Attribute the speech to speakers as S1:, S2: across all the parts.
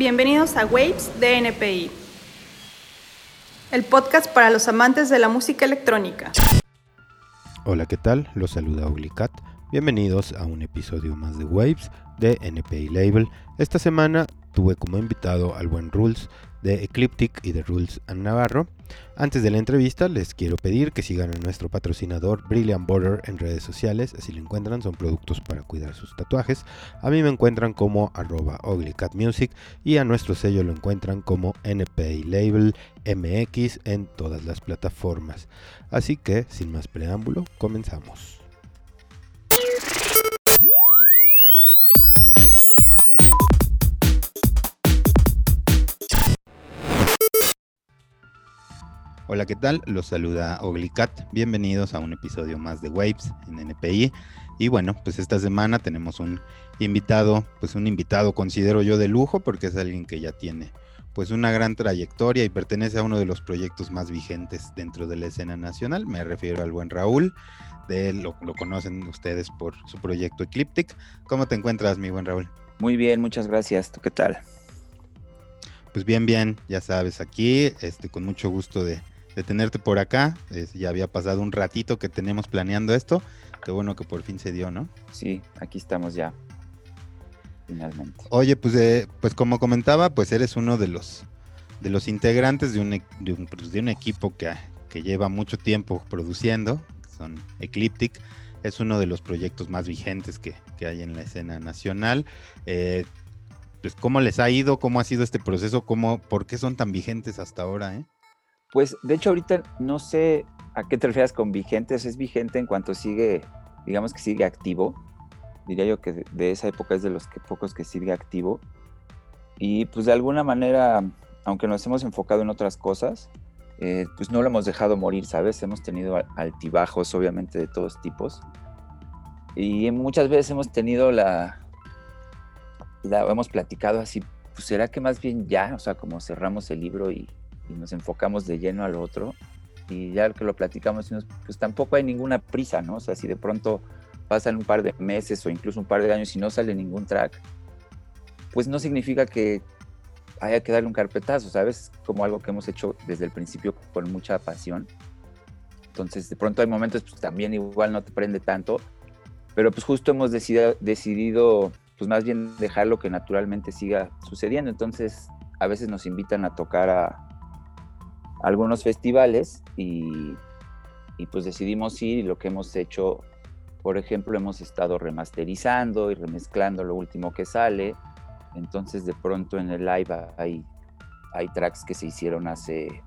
S1: Bienvenidos a Waves de NPI, el podcast para los amantes de la música electrónica.
S2: Hola, ¿qué tal? Los saluda Oglicat. Bienvenidos a un episodio más de Waves de NPI Label. Esta semana tuve como invitado al buen Rules de Ecliptic y de Rules and Navarro. Antes de la entrevista les quiero pedir que sigan a nuestro patrocinador Brilliant Border en redes sociales, así lo encuentran, son productos para cuidar sus tatuajes. A mí me encuentran como arroba Music y a nuestro sello lo encuentran como NPI Label MX en todas las plataformas. Así que, sin más preámbulo, comenzamos. Hola, ¿qué tal? Los saluda Oglicat. Bienvenidos a un episodio más de Waves en NPI. Y bueno, pues esta semana tenemos un invitado, pues un invitado considero yo de lujo porque es alguien que ya tiene pues una gran trayectoria y pertenece a uno de los proyectos más vigentes dentro de la escena nacional. Me refiero al buen Raúl. De él lo, lo conocen ustedes por su proyecto Ecliptic. ¿Cómo te encuentras, mi buen Raúl?
S3: Muy bien, muchas gracias. ¿Tú qué tal?
S2: Pues bien, bien, ya sabes, aquí, este, con mucho gusto de, de tenerte por acá. ya había pasado un ratito que tenemos planeando esto. Qué bueno que por fin se dio, ¿no?
S3: Sí, aquí estamos ya. Finalmente.
S2: Oye, pues, eh, pues como comentaba, pues eres uno de los de los integrantes de un, de un, pues, de un equipo que, que, lleva mucho tiempo produciendo, son Ecliptic. Es uno de los proyectos más vigentes que, que hay en la escena nacional. Eh, pues, ¿Cómo les ha ido? ¿Cómo ha sido este proceso? ¿Cómo, ¿Por qué son tan vigentes hasta ahora? Eh?
S3: Pues de hecho ahorita no sé a qué te refieres con vigentes, es vigente en cuanto sigue, digamos que sigue activo. Diría yo que de esa época es de los que, pocos que sigue activo. Y pues de alguna manera, aunque nos hemos enfocado en otras cosas, eh, pues no lo hemos dejado morir, ¿sabes? Hemos tenido altibajos, obviamente, de todos tipos. Y muchas veces hemos tenido la, la hemos platicado así, pues será que más bien ya, o sea, como cerramos el libro y y nos enfocamos de lleno al otro. Y ya que lo platicamos, pues tampoco hay ninguna prisa, ¿no? O sea, si de pronto pasan un par de meses o incluso un par de años y no sale ningún track, pues no significa que haya que darle un carpetazo, ¿sabes? Como algo que hemos hecho desde el principio con mucha pasión. Entonces, de pronto hay momentos, pues también igual no te prende tanto, pero pues justo hemos decidido, decidido pues más bien dejarlo que naturalmente siga sucediendo. Entonces, a veces nos invitan a tocar a, algunos festivales y, pues decidimos ir y lo que hemos hecho, por ejemplo, hemos estado remasterizando y remezclando lo último que sale. Entonces de pronto en el live hay, hay tracks que se hicieron hace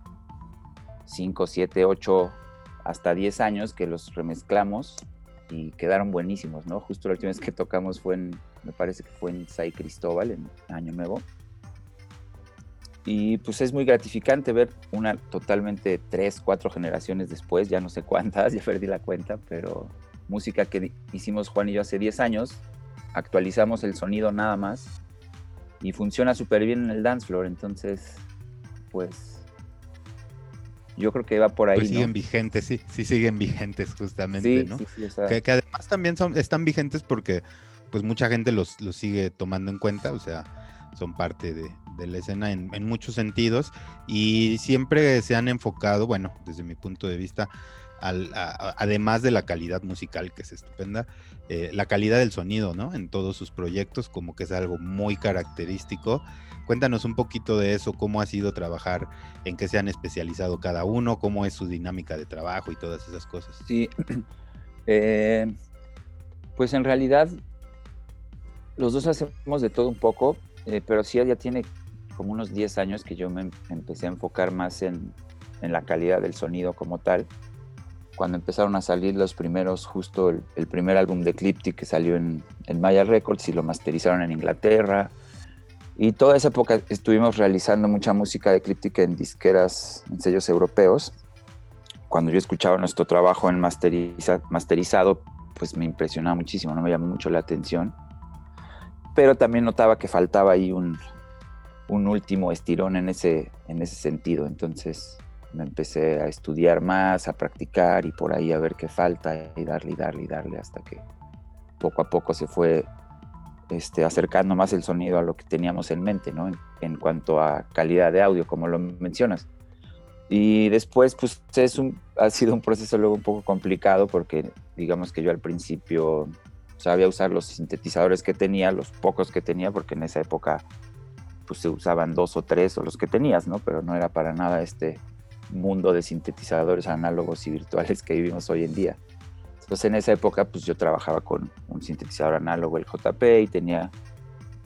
S3: 5, 7, 8, hasta 10 años que los remezclamos y quedaron buenísimos, ¿no? Justo la última vez que tocamos fue en, me parece que fue en Sai Cristóbal, en Año Nuevo. Y pues es muy gratificante ver una totalmente tres, cuatro generaciones después, ya no sé cuántas, ya perdí la cuenta, pero música que hicimos Juan y yo hace 10 años, actualizamos el sonido nada más y funciona súper bien en el dance floor, entonces pues yo creo que va por ahí.
S2: Pues siguen vigentes, sí, sí siguen vigentes justamente, ¿no? que, que, además también son, están vigentes porque pues mucha gente los, los sigue tomando en cuenta, o sea, son parte de, de la escena en, muchos sentidos y siempre se han enfocado, bueno, desde mi punto de vista, además de la calidad musical, que es estupenda, eh, la calidad del sonido, ¿no? En todos sus proyectos, como que es algo muy característico. Cuéntanos un poquito de eso, cómo ha sido trabajar, en qué se han especializado cada uno, cómo es su dinámica de trabajo y todas esas cosas.
S3: Sí, eh, pues en realidad los dos hacemos de todo un poco, eh, pero sí ya tiene como unos 10 años que yo me empecé a enfocar más en, en, la calidad del sonido como tal. Cuando empezaron a salir los primeros, justo el, primer álbum de Ecliptic que salió en, en, Maya Records y lo masterizaron en Inglaterra. Y toda esa época estuvimos realizando mucha música de Ecliptic en disqueras, en sellos europeos. Cuando yo escuchaba nuestro trabajo en masteriza, masterizado, pues me impresionaba muchísimo, no me llamó mucho la atención. Pero también notaba que faltaba ahí un, un último estirón en ese, en ese sentido. Entonces me empecé a estudiar más, a practicar y por ahí a ver qué falta y darle y darle y darle hasta que poco a poco se fue este, acercando más el sonido a lo que teníamos en mente, ¿no? En, cuanto a calidad de audio, como lo mencionas. Y después, pues es un, ha sido un proceso luego un poco complicado porque digamos que yo al principio sabía usar los sintetizadores que tenía, los pocos que tenía, porque en esa época pues se usaban dos o tres o los que tenías, ¿no? Pero no era para nada este mundo de sintetizadores análogos y virtuales que vivimos hoy en día. Entonces en esa época pues yo trabajaba con un sintetizador análogo, el JP, y tenía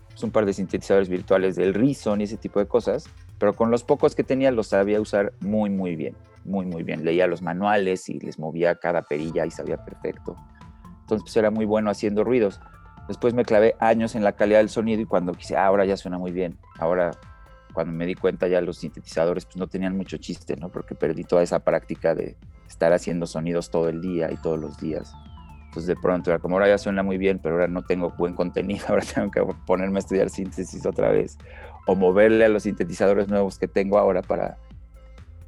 S3: pues, un par de sintetizadores virtuales del Reason y ese tipo de cosas, pero con los pocos que tenía los sabía usar muy muy bien, muy muy bien. Leía los manuales y les movía cada perilla y sabía perfecto. Entonces pues era muy bueno haciendo ruidos. Después me clavé años en la calidad del sonido y cuando quise, ah, ahora ya suena muy bien. Ahora cuando me di cuenta ya los sintetizadores pues no tenían mucho chiste, ¿no? Porque perdí toda esa práctica de estar haciendo sonidos todo el día y todos los días. Entonces de pronto era como ahora ya suena muy bien, pero ahora no tengo buen contenido, ahora tengo que ponerme a estudiar síntesis otra vez o moverle a los sintetizadores nuevos que tengo ahora para,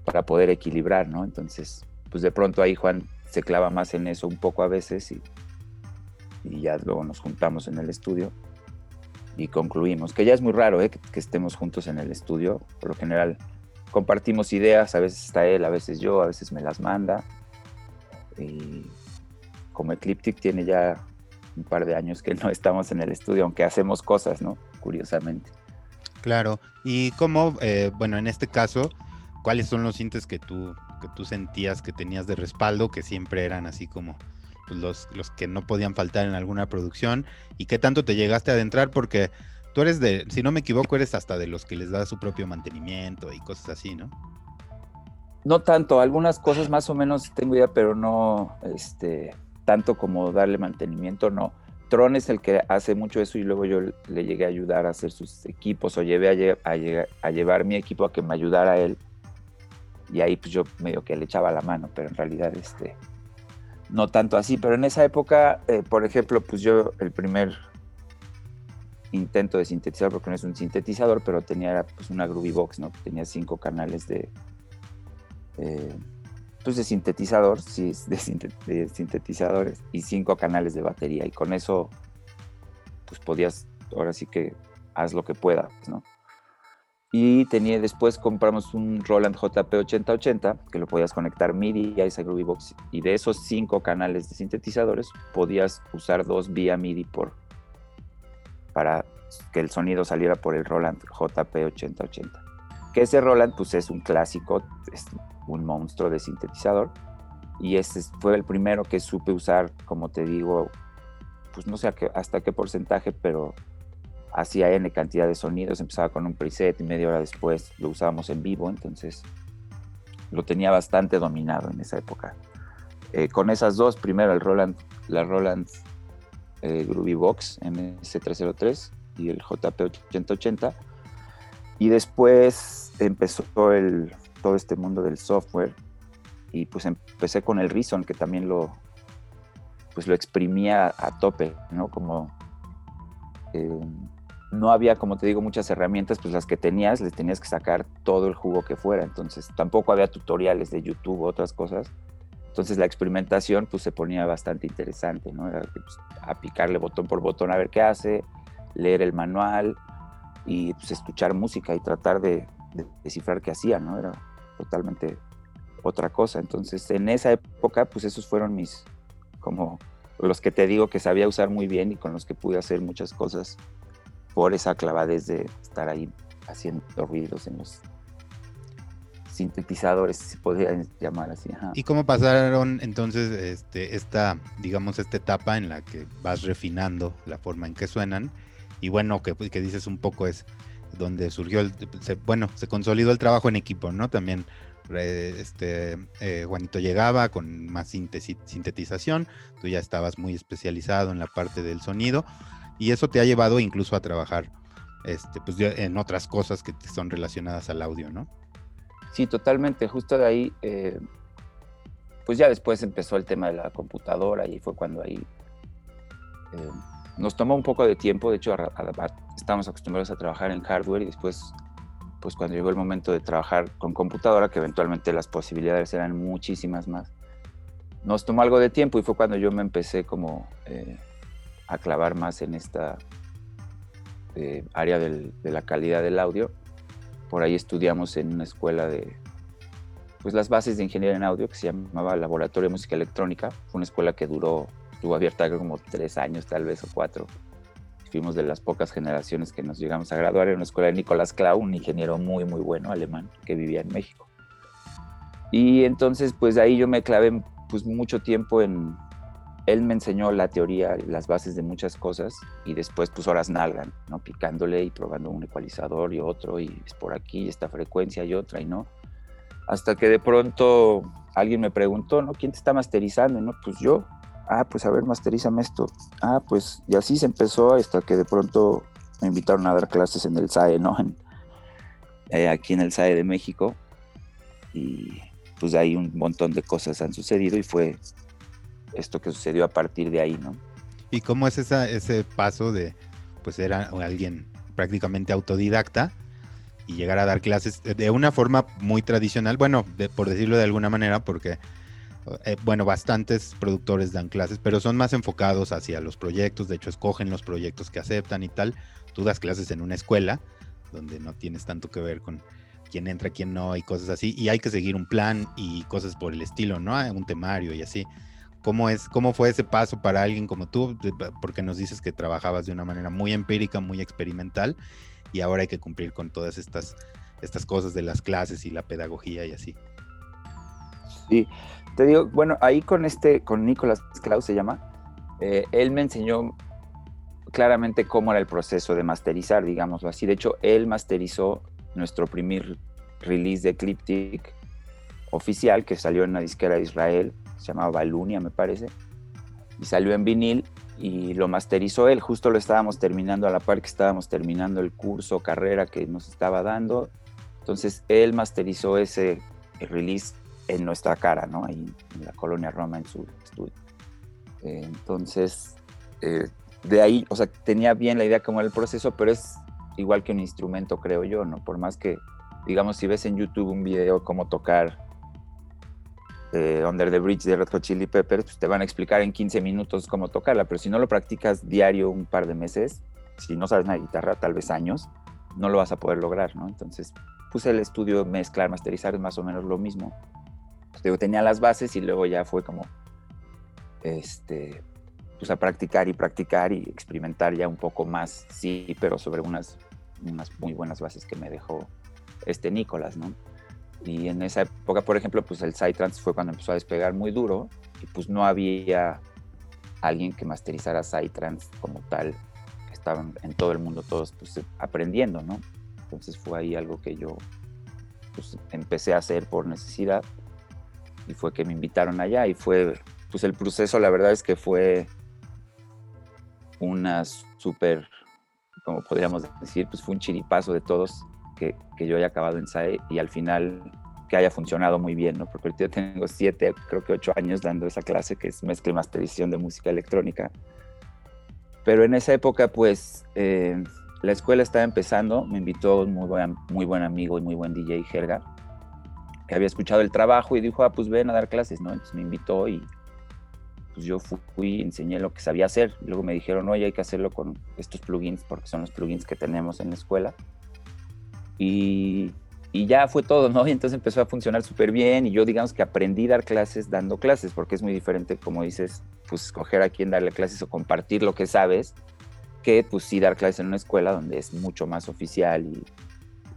S3: para poder equilibrar, ¿no? Entonces, pues de pronto ahí Juan se clava más en eso un poco a veces y, y ya luego nos juntamos en el estudio y concluimos, que ya es muy raro ¿eh? que, estemos juntos en el estudio, por lo general compartimos ideas, a veces está él, a veces yo, a veces me las manda. Y como Ecliptic tiene ya un par de años que no estamos en el estudio, aunque hacemos cosas, ¿no? Curiosamente.
S2: Claro, y cómo, eh, bueno, en este caso, ¿cuáles son los sintes que tú, que tú sentías que tenías de respaldo, que siempre eran así como pues, los, los que no podían faltar en alguna producción y qué tanto te llegaste a adentrar porque tú eres de, si no me equivoco, eres hasta de los que les da su propio mantenimiento y cosas así, ¿no?
S3: No tanto, algunas cosas más o menos tengo idea, pero no este, tanto como darle mantenimiento, no. Tron es el que hace mucho eso y luego yo le llegué a ayudar a hacer sus equipos o llevé a, a llevar mi equipo a que me ayudara él. Y ahí pues yo medio que le echaba la mano, pero en realidad este, no tanto así, pero en esa época, eh, por ejemplo, pues yo el primer intento de sintetizar, porque no es un sintetizador, pero tenía pues una Groovy Box, ¿no? Tenía cinco canales de, eh, pues de sintetizador, sí, de, de, sintetizadores y cinco canales de batería y con eso pues podías, ahora sí que haz lo que puedas, ¿no? Y tenía, después compramos un Roland JP8080 que lo podías conectar MIDI a esa Box. Y de esos cinco canales de sintetizadores, podías usar dos vía MIDI por, para que el sonido saliera por el Roland JP8080. Que ese Roland, pues es un clásico, es un monstruo de sintetizador. Y ese fue el primero que supe usar, como te digo, pues no sé hasta qué porcentaje, pero hacía N cantidad de sonidos, empezaba con un preset y media hora después lo usábamos en vivo, entonces lo tenía bastante dominado en esa época. Eh, con esas dos, primero el Roland, la Roland eh, Groovy Box MS303 y el JP880, y después empezó todo este mundo del software y pues empecé con el Reason que también lo pues lo exprimía a tope, ¿no? Como eh, no había, como te digo, muchas herramientas, pues las que tenías, les tenías que sacar todo el jugo que fuera. Entonces tampoco había tutoriales de YouTube otras cosas. Entonces la experimentación pues se ponía bastante interesante, ¿no? Era pues, a picarle botón por botón a ver qué hace, leer el manual y pues, escuchar música y tratar de, descifrar qué hacía, ¿no? Era totalmente otra cosa. Entonces en esa época pues esos fueron mis, como los que te digo que sabía usar muy bien y con los que pude hacer muchas cosas por esa clavadez de estar ahí haciendo ruidos en los sintetizadores, se podría llamar así.
S2: ¿Y cómo pasaron entonces este, esta, digamos, esta etapa en la que vas refinando la forma en que suenan? Y bueno, que, que dices un poco es donde surgió, el, bueno, se consolidó el trabajo en equipo, ¿no? También este, eh, Juanito llegaba con más sintetización, tú ya estabas muy especializado en la parte del sonido y eso te ha llevado incluso a trabajar este, pues, en otras cosas que son relacionadas al audio, ¿no?
S3: Sí, totalmente. Justo de ahí, eh, pues ya después empezó el tema de la computadora y fue cuando ahí eh, nos tomó un poco de tiempo. De hecho, estábamos acostumbrados a trabajar en hardware y después, pues cuando llegó el momento de trabajar con computadora, que eventualmente las posibilidades eran muchísimas más, nos tomó algo de tiempo y fue cuando yo me empecé como... Eh, a clavar más en esta eh, área de la calidad del audio. Por ahí estudiamos en una escuela de, pues las bases de ingeniería en audio que se llamaba Laboratorio de Música Electrónica. Fue una escuela que duró, estuvo abierta como tres años tal vez o cuatro. Fuimos de las pocas generaciones que nos llegamos a graduar en una escuela de Nicolás Clau, un ingeniero muy, muy bueno alemán que vivía en México. Y entonces, pues ahí yo me clavé pues mucho tiempo en, él me enseñó la teoría, las bases de muchas cosas y después pues horas nalgan, ¿no? Picándole y probando un ecualizador y otro y es por aquí, esta frecuencia y otra y no. Hasta que de pronto alguien me preguntó, ¿no? ¿Quién te está masterizando? no, pues yo. Ah, pues a ver, masterízame esto. Ah, pues y así se empezó hasta que de pronto me invitaron a dar clases en el SAE, ¿no? Eh, aquí en el SAE de México. Y pues ahí un montón de cosas han sucedido y fue esto que sucedió a partir de ahí, ¿no?
S2: ¿Y cómo es esa, ese paso de, pues era alguien prácticamente autodidacta y llegar a dar clases de una forma muy tradicional, bueno, por decirlo de alguna manera, porque, eh, bueno, bastantes productores dan clases, pero son más enfocados hacia los proyectos, de hecho escogen los proyectos que aceptan y tal. Tú das clases en una escuela donde no tienes tanto que ver con quién entra, quién no y cosas así, y hay que seguir un plan y cosas por el estilo, ¿no? Un temario y así. ¿Cómo, es, ¿Cómo fue ese paso para alguien como tú? Porque nos dices que trabajabas de una manera muy empírica, muy experimental, y ahora hay que cumplir con todas estas, estas cosas de las clases y la pedagogía y así.
S3: Sí, te digo, bueno, ahí con este, con Nicolás Klaus se llama, eh, él me enseñó claramente cómo era el proceso de masterizar, digámoslo así. De hecho, él masterizó nuestro primer release de Ecliptic oficial que salió en la disquera de Israel se llamaba Balunia, me parece, y salió en vinil y lo masterizó él. Justo lo estábamos terminando a la par que estábamos terminando el curso, carrera que nos estaba dando. Entonces él masterizó ese release en nuestra cara, ¿no? Ahí en la colonia Roma, en su estudio. Eh, entonces, eh, de ahí, o sea, tenía bien la idea cómo era el proceso, pero es igual que un instrumento, creo yo, ¿no? Por más que, digamos, si ves en YouTube un video cómo tocar Under the Bridge de Red Hot Chili Peppers, pues te van a explicar en 15 minutos cómo tocarla, pero si no lo practicas diario un par de meses, si no sabes de guitarra, tal vez años, no lo vas a poder lograr, ¿no? Entonces puse el estudio mezclar, masterizar, es más o menos lo mismo. Pues, tenía las bases y luego ya fue como, este, pues a practicar y practicar y experimentar ya un poco más, sí, pero sobre unas, unas muy buenas bases que me dejó este Nicolás, ¿no? Y en esa época, por ejemplo, pues el Psytrance fue cuando empezó a despegar muy duro y pues no había alguien que masterizara Psytrance como tal. Estaban en todo el mundo todos pues, aprendiendo, ¿no? Entonces fue ahí algo que yo pues, empecé a hacer por necesidad y fue que me invitaron allá y fue, pues el proceso la verdad es que fue una súper, como podríamos decir, pues fue un chiripazo de todos que, yo haya acabado en SAE y al final que haya funcionado muy bien, ¿no? Porque ahorita tengo siete, creo que ocho años dando esa clase que es mezcla y masterización de música electrónica. Pero en esa época, pues, eh, la escuela estaba empezando, me invitó un muy buen, muy buen amigo y muy buen DJ, Jerga, que había escuchado el trabajo y dijo, ah, pues ven a dar clases, ¿no? Entonces me invitó y pues yo fui, enseñé lo que sabía hacer. Luego me dijeron, oye, hay que hacerlo con estos plugins, porque son los plugins que tenemos en la escuela. Y, ya fue todo, ¿no? Y entonces empezó a funcionar súper bien y yo digamos que aprendí a dar clases dando clases, porque es muy diferente, como dices, pues escoger a quién darle clases o compartir lo que sabes, que pues sí dar clases en una escuela donde es mucho más oficial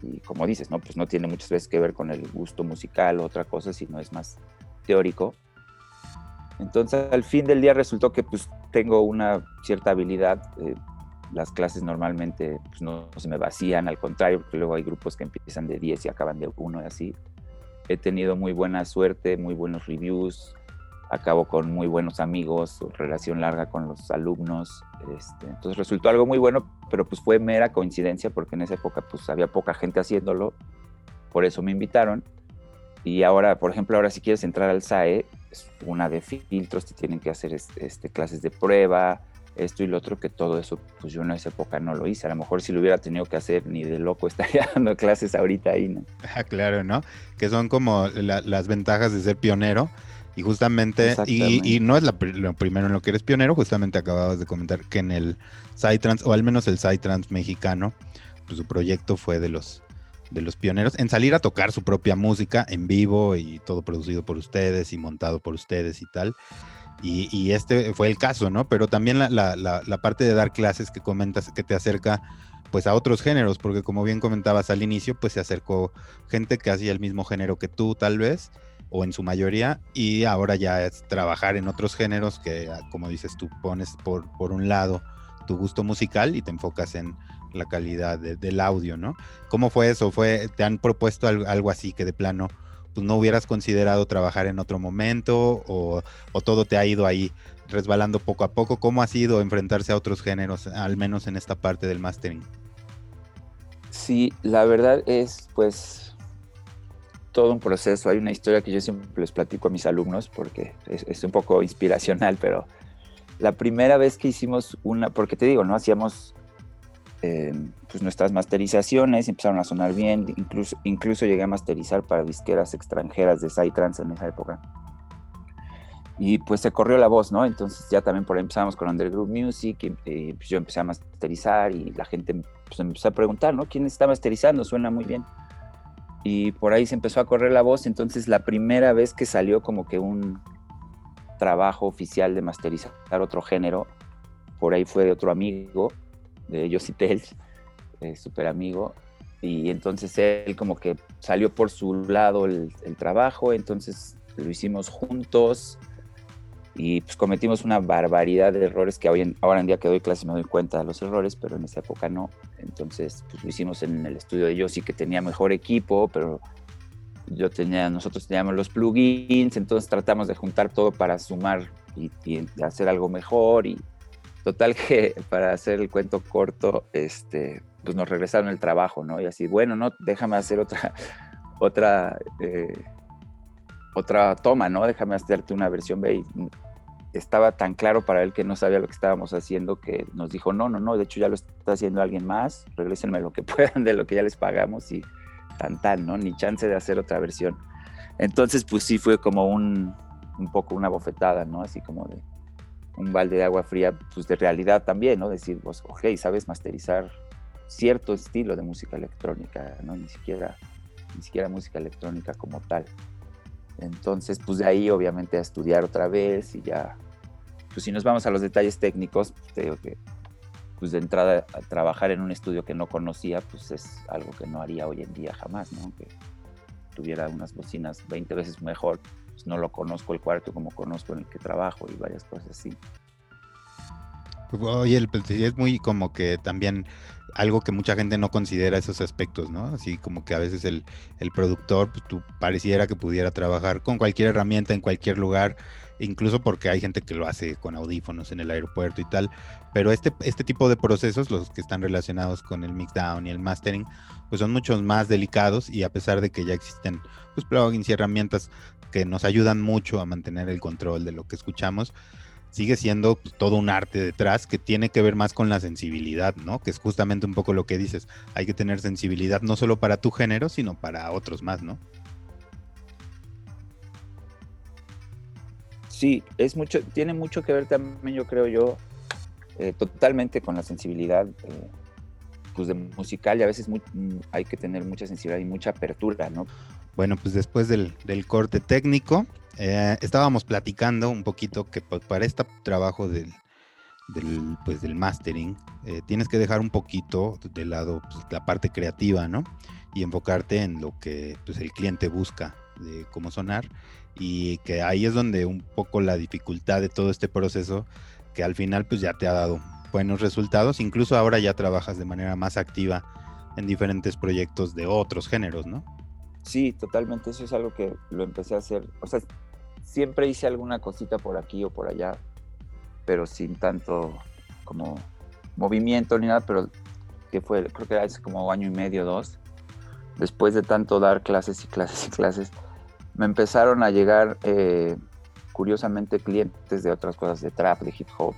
S3: y, como dices, ¿no? Pues no tiene muchas veces que ver con el gusto musical o otra cosa, sino es más teórico. Entonces al fin del día resultó que pues tengo una cierta habilidad eh, las clases normalmente pues, no, se me vacían, al contrario, porque luego hay grupos que empiezan de 10 y acaban de 1 y así. He tenido muy buena suerte, muy buenos reviews, acabo con muy buenos amigos, relación larga con los alumnos. Este, entonces resultó algo muy bueno, pero pues fue mera coincidencia porque en esa época pues había poca gente haciéndolo, por eso me invitaron. Y ahora, por ejemplo, ahora si quieres entrar al SAE, es una de filtros, te tienen que hacer este, clases de prueba, esto y lo otro, que todo eso, pues yo en esa época no lo hice. A lo mejor si lo hubiera tenido que hacer, ni de loco estaría dando clases ahorita ahí, ¿no?
S2: Ah, claro, ¿no? Que son como las ventajas de ser pionero, Y justamente, y, no es lo primero en lo que eres pionero, justamente acababas de comentar que en el Psytrance, o al menos el Psytrance mexicano, pues su proyecto fue de los, de los pioneros en salir a tocar su propia música en vivo y todo producido por ustedes y montado por ustedes y tal. Y, este fue el caso, ¿no? Pero también la, la, la, parte de dar clases que comentas, que te acerca pues a otros géneros, porque como bien comentabas al inicio, pues se acercó gente que hacía el mismo género que tú tal vez, o en su mayoría, y ahora ya es trabajar en otros géneros que, ah, como dices, tú pones por, por un lado tu gusto musical y te enfocas en la calidad del audio, ¿no? ¿Cómo fue eso? ¿Fue, ¿Te han propuesto algo, así que de plano pues no hubieras considerado trabajar en otro momento o, o, todo te ha ido ahí resbalando poco a poco? ¿Cómo ha sido enfrentarse a otros géneros, al menos en esta parte del mastering?
S3: Sí, la verdad es pues todo un proceso. Hay una historia que yo siempre les platico a mis alumnos porque es, un poco inspiracional, pero la primera vez que hicimos una, porque te digo, ¿no? Hacíamos eh, pues nuestras masterizaciones, empezaron a sonar bien, incluso, incluso llegué a masterizar para disqueras extranjeras de Psytrance en esa época. Y pues se corrió la voz, ¿no? Entonces ya también por ahí empezamos con Underground Music y, pues yo empecé a masterizar y la gente pues, empezó a preguntar, ¿no? ¿Quién está masterizando? Suena muy bien y por ahí se empezó a correr la voz, entonces la primera vez que salió como que un trabajo oficial de masterizar otro género, por ahí fue de otro amigo, de Josie Tells, eh, súper amigo, y entonces él como que salió por su lado el, el trabajo, entonces lo hicimos juntos, y pues cometimos una barbaridad de errores que hoy en, ahora en día que doy clase me doy cuenta de los errores, pero en esa época no. Entonces, pues lo hicimos en el estudio de Yossi que tenía mejor equipo, pero yo tenía, nosotros teníamos los plugins, entonces tratamos de juntar todo para sumar y, hacer algo mejor y total que para hacer el cuento corto, este, pues nos regresaron el trabajo, ¿no? Y así, bueno, no, déjame hacer otra, otra eh, otra toma, ¿no? Déjame hacerte una versión B. estaba tan claro para él que no sabía lo que estábamos haciendo que nos dijo, no, no, no, de hecho ya lo está haciendo alguien más, regrésenme lo que puedan de lo que ya les pagamos y tan tan, ¿no? Ni chance de hacer otra versión. Entonces, pues sí fue como un, un poco una bofetada, ¿no? Así como de un balde de agua fría, pues de realidad también, ¿no? Decir, pues, ok, sabes masterizar cierto estilo de música electrónica, ¿no? Ni siquiera, ni siquiera música electrónica como tal. Entonces, pues de ahí obviamente a estudiar otra vez y ya, pues si nos vamos a los detalles técnicos, pues, que pues de entrada a trabajar en un estudio que no conocía, pues es algo que no haría hoy en día jamás, ¿no? Que tuviera unas bocinas 20 veces mejor, pues no lo conozco el cuarto como conozco en el que trabajo y varias cosas así.
S2: Oye, pues, es muy como que también algo que mucha gente no considera esos aspectos, ¿no? Así como que a veces el, productor, pues tú pareciera que pudiera trabajar con cualquier herramienta en cualquier lugar, incluso porque hay gente que lo hace con audífonos en el aeropuerto y tal, pero este, este tipo de procesos, los que están relacionados con el mixdown y el mastering, pues son muchos más delicados y a pesar de que ya existen pues plugins y herramientas que nos ayudan mucho a mantener el control de lo que escuchamos, sigue siendo pues, todo un arte detrás que tiene que ver más con la sensibilidad, ¿no? Que es justamente un poco lo que dices. Hay que tener sensibilidad no solo para tu género, sino para otros más, ¿no?
S3: Sí, es mucho, tiene mucho que ver también, yo creo yo, eh, totalmente con la sensibilidad eh, pues de musical y a veces mm, hay que tener mucha sensibilidad y mucha apertura, ¿no?
S2: Bueno, pues después del, del corte técnico, eh, estábamos platicando un poquito que para este trabajo del, del, pues, del mastering, eh, tienes que dejar un poquito de lado pues, la parte creativa, ¿no? Y enfocarte en lo que pues, el cliente busca de cómo sonar. Y que ahí es donde un poco la dificultad de todo este proceso, que al final pues ya te ha dado buenos resultados. Incluso ahora ya trabajas de manera más activa en diferentes proyectos de otros géneros, ¿no?
S3: Sí, totalmente. Eso es algo que lo empecé a hacer. O sea, siempre hice alguna cosita por aquí o por allá, pero sin tanto como movimiento ni nada, pero que fue, creo que hace como año y medio, dos, después de tanto dar clases y clases y clases, me empezaron a llegar eh, curiosamente clientes de otras cosas, de trap, de hip hop,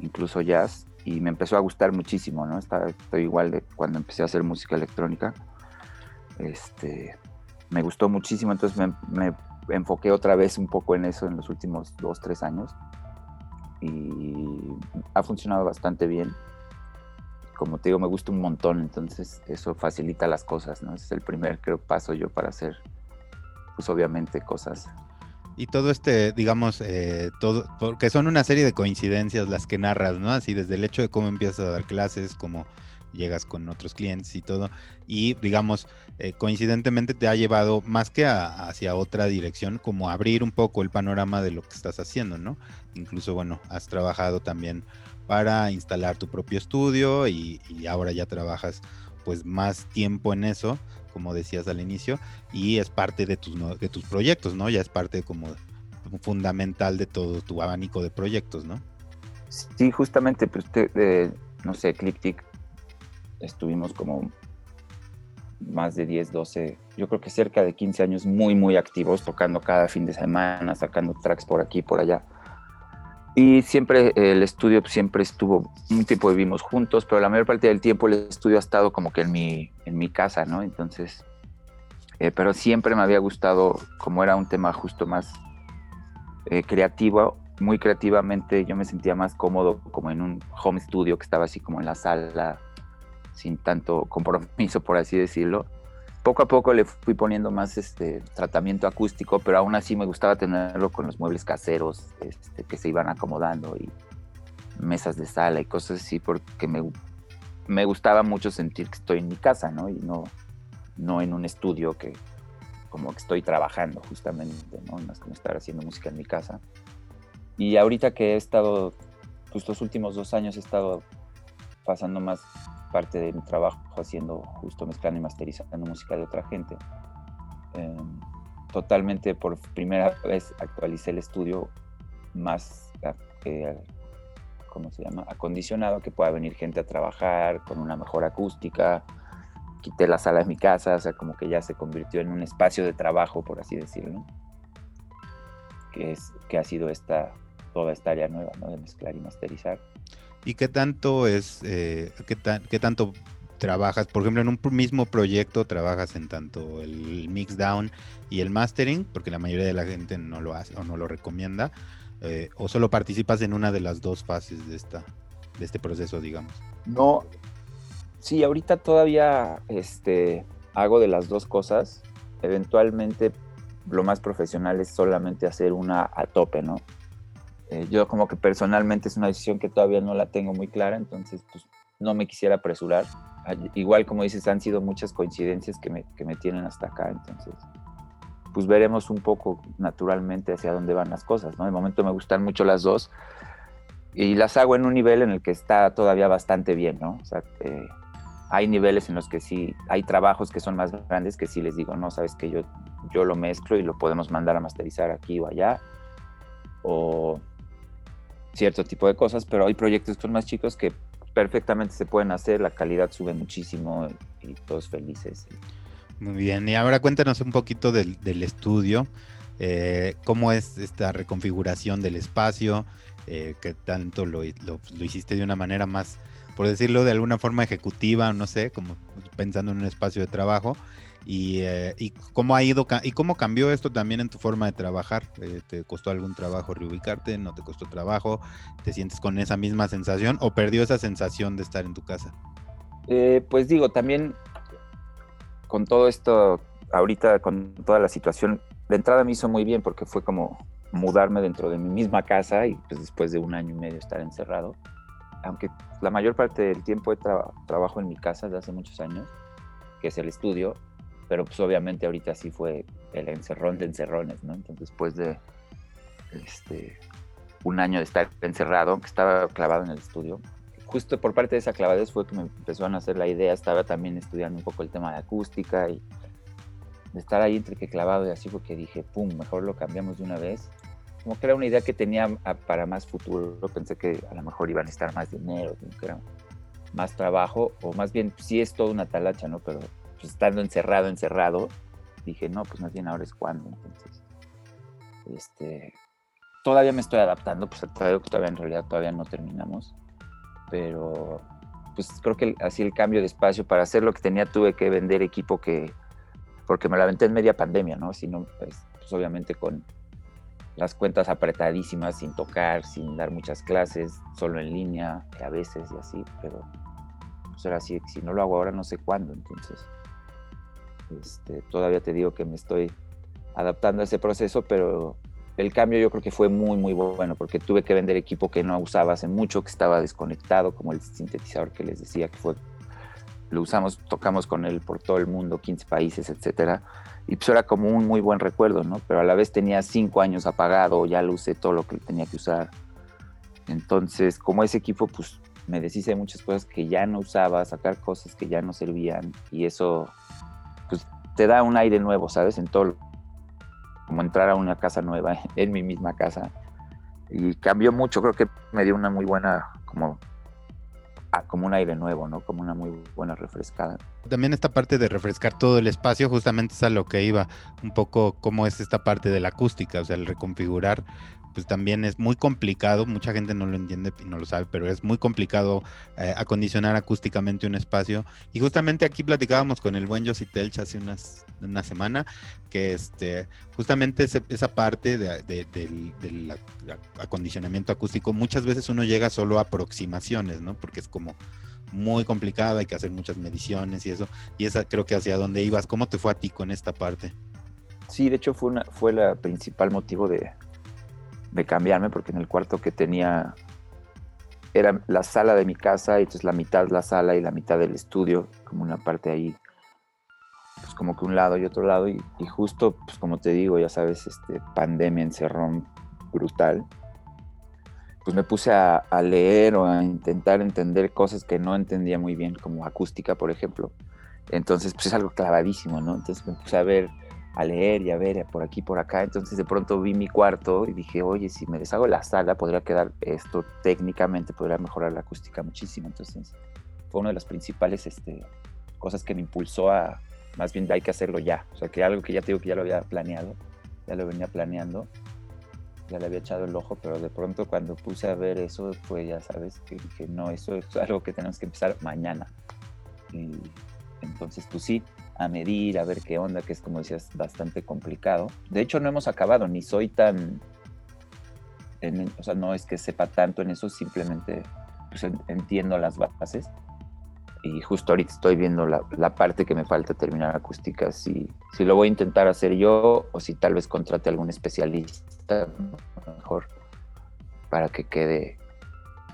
S3: incluso jazz, y me empezó a gustar muchísimo, ¿no? estoy igual de cuando empecé a hacer música electrónica. Este, me gustó muchísimo, entonces me, enfoqué otra vez un poco en eso en los últimos dos, tres años y ha funcionado bastante bien. Como te digo, me gusta un montón, entonces eso facilita las cosas, ¿no? Es el primer, creo, paso yo para hacer, pues obviamente, cosas
S2: y todo este, digamos, eh, todo, porque son una serie de coincidencias las que narras, ¿no? Así desde el hecho de cómo empiezas a dar clases, cómo llegas con otros clientes y todo. Y digamos, eh, coincidentemente te ha llevado más que hacia otra dirección, como abrir un poco el panorama de lo que estás haciendo, ¿no? Incluso, bueno, has trabajado también para instalar tu propio estudio y, ahora ya trabajas pues más tiempo en eso, como decías al inicio, y es parte de tus, de tus proyectos, ¿no? Ya es parte como fundamental de todo tu abanico de proyectos, ¿no?
S3: Sí, justamente, pues, eh, no sé, ClickTick estuvimos como más de 10, 12, yo creo que cerca de 15 años muy, muy activos, tocando cada fin de semana, sacando tracks por aquí, por allá. Y siempre el estudio siempre estuvo, un tiempo vivimos juntos, pero la mayor parte del tiempo el estudio ha estado como que en mi, en mi casa, ¿no? Entonces, eh, pero siempre me había gustado, como era un tema justo más eh, creativo, muy creativamente, yo me sentía más cómodo como en un home studio que estaba así como en la sala, sin tanto compromiso, por así decirlo. Poco a poco le fui poniendo más este tratamiento acústico, pero aún así me gustaba tenerlo con los muebles caseros este, que se iban acomodando y mesas de sala y cosas así, porque me, me gustaba mucho sentir que estoy en mi casa, ¿no? Y no, no en un estudio que como que estoy trabajando justamente, ¿no? Más como estar haciendo música en mi casa. Y ahorita que he estado, pues los últimos dos años he estado pasando más parte de mi trabajo haciendo justo mezclando y masterizando música de otra gente. Em, totalmente por primera vez actualicé el estudio más, eh, ¿cómo se llama? Acondicionado, que pueda venir gente a trabajar con una mejor acústica. Quité la sala de mi casa, o sea, como que ya se convirtió en un espacio de trabajo, por así decirlo, que, es, que ha sido esta, toda esta área nueva. De mezclar y masterizar.
S2: ¿Y qué tanto es, eh, qué, qué tanto trabajas? Por ejemplo, en un mismo proyecto trabajas en tanto el mix down y el mastering, porque la mayoría de la gente no lo hace o no lo recomienda, eh, o solo participas en una de las dos fases de esta, de este proceso, digamos.
S3: No, sí, ahorita todavía este, hago de las dos cosas. Eventualmente lo más profesional es solamente hacer una a tope, ¿no? Eh, yo como que personalmente es una decisión que todavía no la tengo muy clara, entonces pues no me quisiera apresurar. Igual como dices, han sido muchas coincidencias que me, que me tienen hasta acá, entonces pues veremos un poco naturalmente hacia dónde van las cosas, ¿no? De momento me gustan mucho las dos y las hago en un nivel en el que está todavía bastante bien, ¿no? O sea, eh, hay niveles en los que sí, hay trabajos que son más grandes que sí les digo, no, sabes que yo, yo lo mezclo y lo podemos mandar a masterizar aquí o allá, o cierto tipo de cosas, pero hay proyectos que más chicos que perfectamente se pueden hacer, la calidad sube muchísimo y, todos felices.
S2: Muy bien, y ahora cuéntanos un poquito del, estudio, eh, cómo es esta reconfiguración del espacio, eh, qué tanto lo, lo, hiciste de una manera más, por decirlo de alguna forma ejecutiva, no sé, como pensando en un espacio de trabajo, eh, y, cómo ha ido y cómo cambió esto también en tu forma de trabajar. Eh, ¿Te costó algún trabajo reubicarte? ¿No te costó trabajo? ¿Te sientes con esa misma sensación o perdió esa sensación de estar en tu casa?
S3: Eh, pues digo, también con todo esto, ahorita con toda la situación, de entrada me hizo muy bien porque fue como mudarme dentro de mi misma casa y pues después de un año y medio estar encerrado. Aunque la mayor parte del tiempo he trabajo en mi casa desde hace muchos años, que es el estudio, pero pues obviamente ahorita sí fue el encerrón de encerrones, ¿no? Entonces después de este, un año de estar encerrado, que estaba clavado en el estudio, justo por parte de esa clavadez fue que me empezó a nacer la idea, estaba también estudiando un poco el tema de acústica y de estar ahí entre que clavado y así fue que dije, pum, mejor lo cambiamos de una vez. Como que era una idea que tenía para más futuro, pensé que a lo mejor iban a estar más dinero, que era más trabajo, o más bien sí es toda una talacha, ¿no? Pero pues, estando encerrado, encerrado, dije, no, pues más bien ahora es cuando. Entonces, este, todavía me estoy adaptando, pues todavía, todavía en realidad todavía no terminamos, pero pues creo que así el cambio de espacio para hacer lo que tenía tuve que vender equipo que porque me la aventé en media pandemia, ¿no? Si no, pues, pues, obviamente con las cuentas apretadísimas, sin tocar, sin dar muchas clases, solo en línea, a veces y así, pero pues ahora sí, si no lo hago ahora no sé cuándo, entonces este, todavía te digo que me estoy adaptando a ese proceso, pero el cambio yo creo que fue muy, muy bueno, porque tuve que vender equipo que no usaba hace mucho, que estaba desconectado, como el sintetizador que les decía, que fue, lo usamos, tocamos con él por todo el mundo, 15 países, etcétera, y pues era como un muy buen recuerdo, ¿no? Pero a la vez tenía cinco años apagado, ya lo usé todo lo que tenía que usar. Entonces, como ese equipo, pues me deshice de muchas cosas que ya no usaba, sacar cosas que ya no servían, y eso, te da un aire nuevo, ¿sabes? En todo, como entrar a una casa nueva, en mi misma casa. Y cambió mucho, creo que me dio una muy buena, como como un aire nuevo, ¿no? Como una muy buena refrescada.
S2: También esta parte de refrescar todo el espacio, justamente es a lo que iba, un poco cómo es esta parte de la acústica, o sea, el reconfigurar pues también es muy complicado, mucha gente no lo entiende y no lo sabe, pero es muy complicado eh, acondicionar acústicamente un espacio. Y justamente aquí platicábamos con el buen Josie Telch hace unas, una semana, que este, justamente esa parte del acondicionamiento acústico, muchas veces uno llega solo a aproximaciones, ¿no? Porque es como muy complicado, hay que hacer muchas mediciones y eso. Y esa creo que hacia dónde ibas. ¿Cómo te fue a ti con esta parte?
S3: Sí, de hecho fue, una, fue el principal motivo de, de cambiarme porque en el cuarto que tenía era la sala de mi casa y entonces la mitad la sala y la mitad del estudio, como una parte ahí, pues como que un lado y otro lado y, justo, pues como te digo, ya sabes, este pandemia, encerrón brutal, pues me puse a, a, leer o a intentar entender cosas que no entendía muy bien, como acústica, por ejemplo. Entonces, pues es algo clavadísimo, ¿no? Entonces me puse a ver a leer y a ver por aquí, por acá. Entonces de pronto vi mi cuarto y dije, oye, si me deshago la sala, podría quedar esto técnicamente, podría mejorar la acústica muchísimo. Entonces fue una de las principales este, cosas que me impulsó a, más bien hay que hacerlo ya. O sea, que algo que ya te digo que ya lo había planeado, ya lo venía planeando, ya le había echado el ojo, pero de pronto cuando puse a ver eso, pues ya sabes que dije, no, eso es algo que tenemos que empezar mañana. Y entonces, pues sí, a medir, a ver qué onda, que es como decías, bastante complicado. De hecho, no hemos acabado, ni soy tan, o sea, no es que sepa tanto en eso, simplemente pues, entiendo las bases. Y justo ahorita estoy viendo la, parte que me falta terminar acústica, si, si lo voy a intentar hacer yo o si tal vez contrate a algún especialista mejor para que quede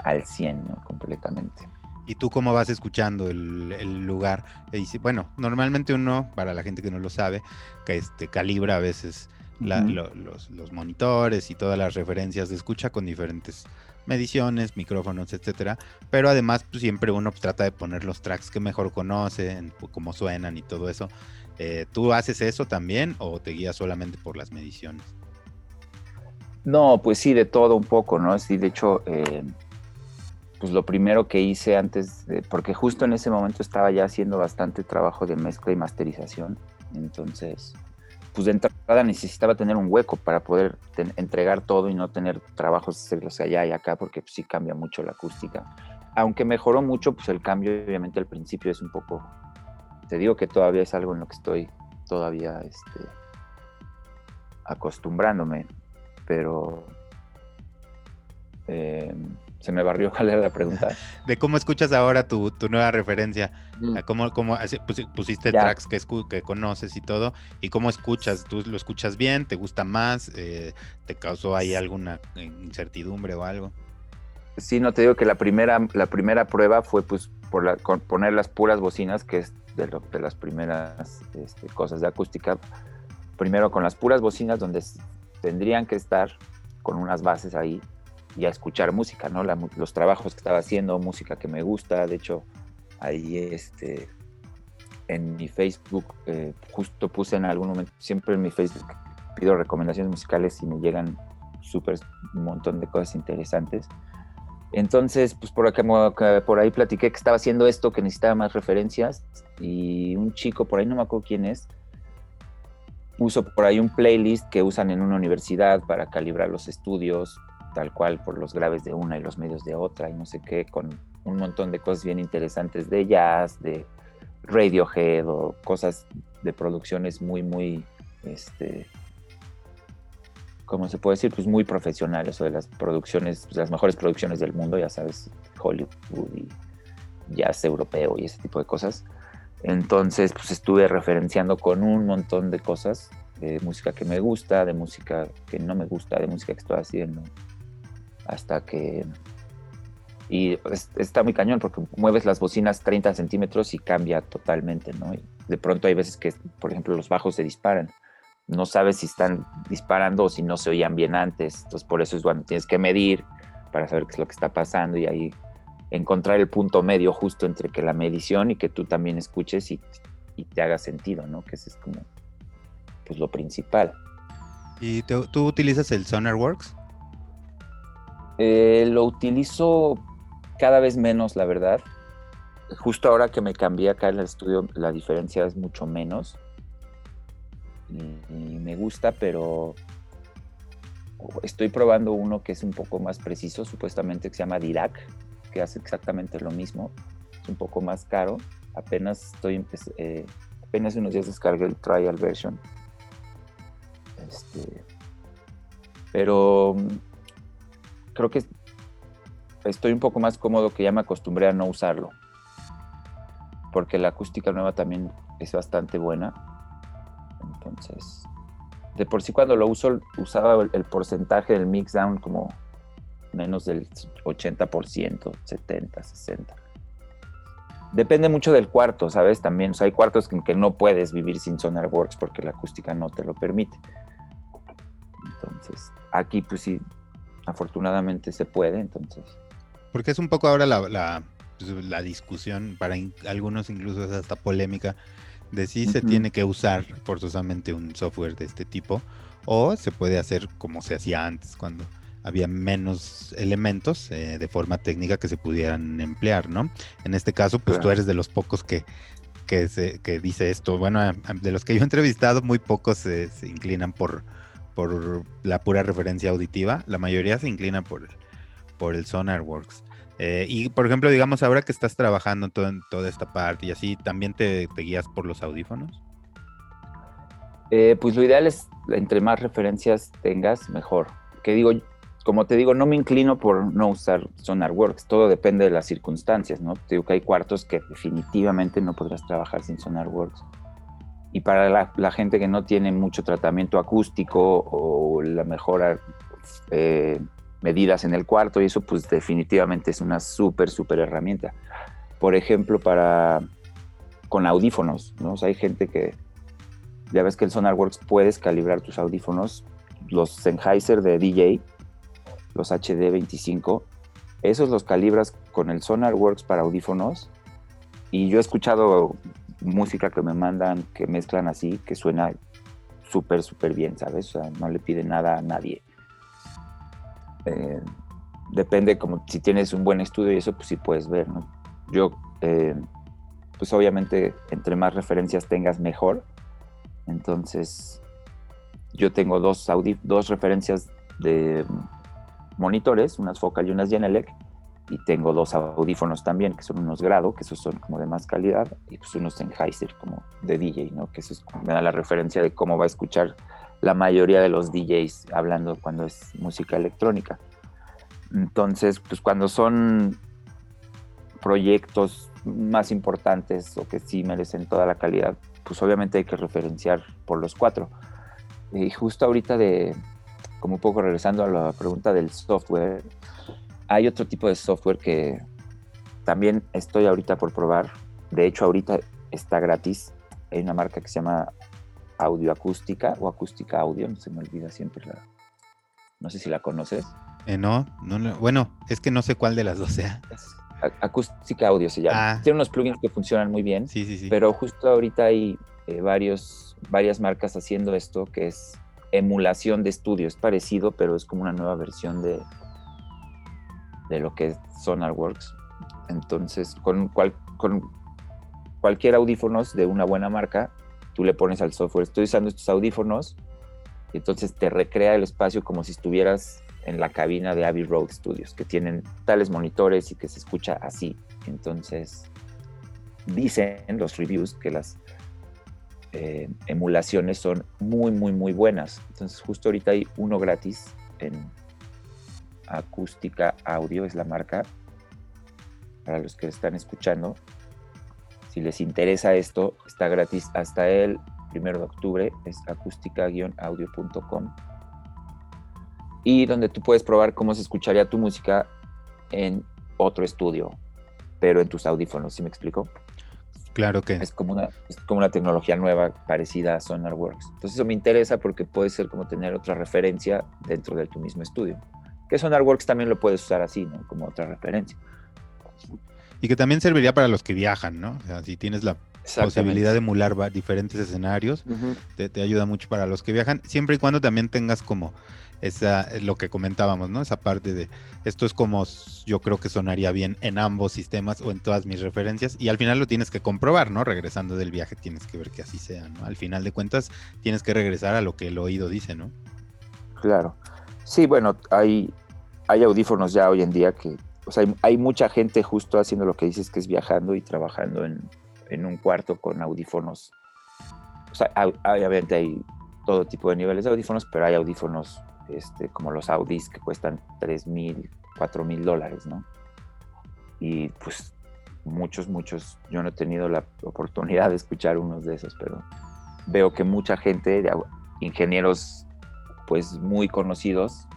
S3: al 100 completamente
S2: y tú cómo vas escuchando el, lugar. dice, bueno, normalmente uno, para la gente que no lo sabe, que este, calibra a veces los, monitores y todas las referencias de escucha con diferentes mediciones, micrófonos, etcétera. Pero además, pues, siempre uno pues, trata de poner los tracks que mejor conoce, cómo suenan y todo eso. Eh, ¿Tú haces eso también o te guías solamente por las mediciones?
S3: No, pues sí, de todo un poco, ¿no? Sí, de hecho, eh, pues lo primero que hice antes, porque justo en ese momento estaba ya haciendo bastante trabajo de mezcla y masterización, entonces, pues de entrada necesitaba tener un hueco para poder entregar todo y no tener trabajos hacerlos allá y acá, porque pues, sí cambia mucho la acústica. Aunque mejoró mucho, pues el cambio obviamente al principio es un poco, te digo que todavía es algo en lo que estoy todavía este, acostumbrándome, pero... Eh, se me barrió cuál era la pregunta.
S2: de cómo escuchas ahora tu, nueva referencia. Mm. ¿Cómo, cómo pusiste tracks que, que conoces y todo? ¿Y cómo escuchas? ¿Tú lo escuchas bien? ¿Te gusta más? Eh, ¿Te causó ahí alguna incertidumbre o algo?
S3: Sí, no te digo que la primera, la primera prueba fue pues por la, poner las puras bocinas, que es de, de las primeras este, cosas de acústica. Primero con las puras bocinas donde tendrían que estar con unas bases ahí y a escuchar música, ¿no? los trabajos que estaba haciendo, música que me gusta. De hecho, ahí este, en mi Facebook, eh, justo puse en algún momento, siempre en mi Facebook pido recomendaciones musicales y me llegan súper un montón de cosas interesantes. Entonces, pues por, por ahí platiqué que estaba haciendo esto, que necesitaba más referencias y un chico, por ahí no me acuerdo quién es, puso por ahí un playlist que usan en una universidad para calibrar los estudios, tal cual por los graves de una y los medios de otra y no sé qué, con un montón de cosas bien interesantes de jazz, de Radiohead o cosas de producciones muy, muy, este, ¿cómo se puede decir? Pues muy profesionales o de las producciones, pues, las mejores producciones del mundo, ya sabes, Hollywood y jazz europeo y ese tipo de cosas. Entonces, pues estuve referenciando con un montón de cosas, de música que me gusta, de música que no me gusta, de música que estoy haciendo, hasta que... Y está muy cañón porque mueves las bocinas 30 centímetros y cambia totalmente, ¿no? Y de pronto hay veces que, por ejemplo, los bajos se disparan. No sabes si están disparando o si no se oían bien antes. Entonces, por eso es cuando tienes que medir para saber qué es lo que está pasando y ahí encontrar el punto medio justo entre que la medición y que tú también escuches y, te haga sentido, ¿no? Que ese es como pues lo principal.
S2: ¿Y tú utilizas el SonarWorks?
S3: Eh, lo utilizo cada vez menos, la verdad. Justo ahora que me cambié acá en el estudio, la diferencia es mucho menos. y me gusta, pero estoy probando uno que es un poco más preciso, supuestamente que se llama Dirac, que hace exactamente lo mismo. Es un poco más caro. Apenas estoy eh, apenas unos días descargué el trial version. Este, pero creo que estoy un poco más cómodo que ya me acostumbré a no usarlo. Porque la acústica nueva también es bastante buena. Entonces, de por sí cuando lo uso, usaba el, porcentaje del mix down como menos del 80%, 70, 60. Depende mucho del cuarto, ¿sabes? También hay cuartos en que no puedes vivir sin SonarWorks porque la acústica no te lo permite. Entonces, aquí pues sí, afortunadamente se puede, entonces.
S2: Porque es un poco ahora la, la, pues, discusión, para algunos incluso es hasta polémica, de si se tiene que usar forzosamente un software de este tipo o se puede hacer como se hacía antes, cuando había menos elementos eh, de forma técnica que se pudieran emplear, ¿no? En este caso, pues tú eres de los pocos que, que, se, que dice esto. Bueno, de los que yo he entrevistado, muy pocos se, inclinan por, por la pura referencia auditiva. La mayoría se inclina por, por el SonarWorks. Eh, y por ejemplo, digamos, ahora que estás trabajando todo en toda esta parte y así, ¿también te, guías por los audífonos?
S3: Eh, pues lo ideal es, entre más referencias tengas, mejor. Que digo, como te digo, no me inclino por no usar SonarWorks, todo depende de las circunstancias, ¿no? Te digo que hay cuartos que definitivamente no podrás trabajar sin SonarWorks. Y para la, gente que no tiene mucho tratamiento acústico o la mejora eh, medidas en el cuarto y eso, pues definitivamente es una súper, súper herramienta. Por ejemplo, para con audífonos, ¿no? Hay gente que ya ves que el SonarWorks puedes calibrar tus audífonos, los Sennheiser de DJ, los HD25, esos los calibras con el SonarWorks para audífonos. Y yo he escuchado música que me mandan, que mezclan así, que suena súper, súper bien, ¿sabes? No le pide nada a nadie. Eh, depende como si tienes un buen estudio y eso, pues sí puedes ver, ¿no? Yo, eh, pues obviamente, entre más referencias tengas, mejor. Entonces, yo tengo dos, dos referencias de monitores, unas Focal y unas Genelec, y tengo dos audífonos también, que son unos Grado, que esos son como de más calidad, y pues unos Sennheiser como de DJ, ¿no? Que eso es, me da la referencia de cómo va a escuchar la mayoría de los DJs hablando cuando es música electrónica. Entonces, pues cuando son proyectos más importantes o que sí merecen toda la calidad, pues obviamente hay que referenciar por los cuatro. Y justo ahorita de, como un poco regresando a la pregunta del software, hay otro tipo de software que también estoy ahorita por probar. De hecho, ahorita está gratis. Hay una marca que se llama Audio Acústica o Acústica Audio, no se me olvida siempre la. No sé si la conoces.
S2: Eh, no, no, bueno, es que no sé cuál de las dos sea.
S3: acústica Audio se llama. Ah. Tiene unos plugins que funcionan muy bien.
S2: Sí, sí, sí.
S3: Pero justo ahorita hay eh, varios, varias marcas haciendo esto que es emulación de estudio. Es parecido, pero es como una nueva versión de, de lo que es SonarWorks. Entonces, con, cual, con cualquier audífonos de una buena marca, tú le pones al software, estoy usando estos audífonos, y entonces te recrea el espacio como si estuvieras en la cabina de Abbey Road Studios, que tienen tales monitores y que se escucha así. Entonces, dicen los reviews que las eh, emulaciones son muy, muy, muy buenas. Entonces justo ahorita hay uno gratis en Acústica Audio, es la marca, para los que están escuchando. Si les interesa esto, está gratis hasta el primero de octubre, es acústica-audio.com. Y donde tú puedes probar cómo se escucharía tu música en otro estudio, pero en tus audífonos, ¿sí me explico?
S2: Claro que.
S3: Es como una, es como una tecnología nueva parecida a SonarWorks. Entonces eso me interesa porque puede ser como tener otra referencia dentro de tu mismo estudio. Que SonarWorks también lo puedes usar así, ¿no? Como otra referencia.
S2: Y que también serviría para los que viajan, ¿no? O sea, si tienes la posibilidad de emular diferentes escenarios, te, te, ayuda mucho para los que viajan, siempre y cuando también tengas como esa, lo que comentábamos, ¿no? Esa parte de esto es como yo creo que sonaría bien en ambos sistemas o en todas mis referencias y al final lo tienes que comprobar, ¿no? Regresando del viaje tienes que ver que así sea, ¿no? Al final de cuentas tienes que regresar a lo que el oído dice, ¿no?
S3: Claro. Sí, bueno, hay, hay audífonos ya hoy en día que, o sea, hay, mucha gente justo haciendo lo que dices que es viajando y trabajando en, en un cuarto con audífonos. O sea, obviamente hay todo tipo de niveles de audífonos, pero hay audífonos este, como los Audis que cuestan 3 mil, 4 mil dólares, ¿no? Y pues muchos, muchos, yo no he tenido la oportunidad de escuchar unos de esos, pero veo que mucha gente, ingenieros pues muy conocidos,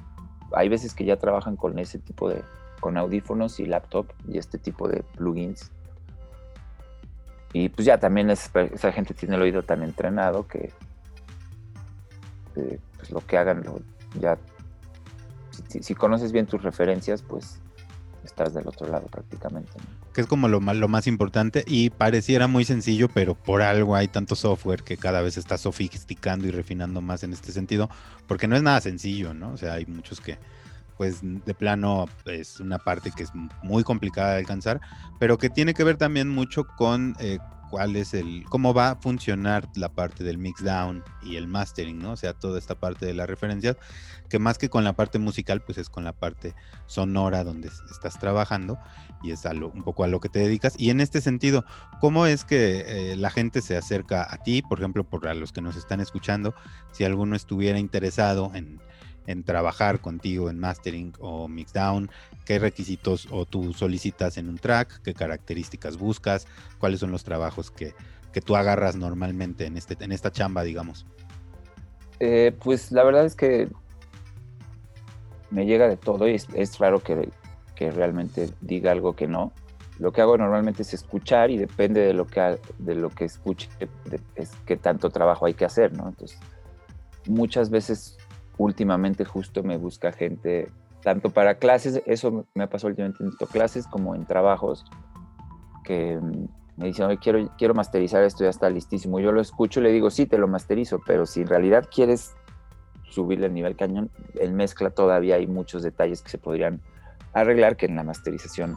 S3: hay veces que ya trabajan con ese tipo de, con audífonos y laptop y este tipo de plugins. Y pues ya también esa gente tiene el oído tan entrenado que, pues lo que hagan lo, ya, si, conoces bien tus referencias, pues estás del otro lado prácticamente.
S2: Que es como lo más, lo más importante y pareciera muy sencillo, pero por algo hay tanto software que cada vez está sofisticando y refinando más en este sentido, porque no es nada sencillo, ¿no? O sea, hay muchos que, pues de plano es una parte que es muy complicada de alcanzar, pero que tiene que ver también mucho con eh, cuál es el, cómo va a funcionar la parte del mixdown y el mastering, ¿no? O sea, toda esta parte de la referencia, que más que con la parte musical, pues es con la parte sonora donde estás trabajando y es a un poco a lo que te dedicas. Y en este sentido, ¿cómo es que eh, la gente se acerca a ti, por ejemplo, por a los que nos están escuchando, si alguno estuviera interesado en en trabajar contigo en mastering o mixdown, qué requisitos o tú solicitas en un track, qué características buscas, cuáles son los trabajos que, tú agarras normalmente en, este, en esta chamba, digamos.
S3: Eh, pues la verdad es que me llega de todo y es, raro que, realmente diga algo que no. Lo que hago normalmente es escuchar y depende de lo que, de lo que escuche, es qué tanto trabajo hay que hacer, ¿no? Entonces, muchas veces últimamente justo me busca gente, tanto para clases, eso me ha pasado últimamente en clases como en trabajos, que me dicen, Oye, quiero, quiero masterizar esto, ya está listísimo. Yo lo escucho le digo, sí, te lo masterizo, pero si en realidad quieres subirle el nivel cañón, en mezcla todavía hay muchos detalles que se podrían arreglar que en la masterización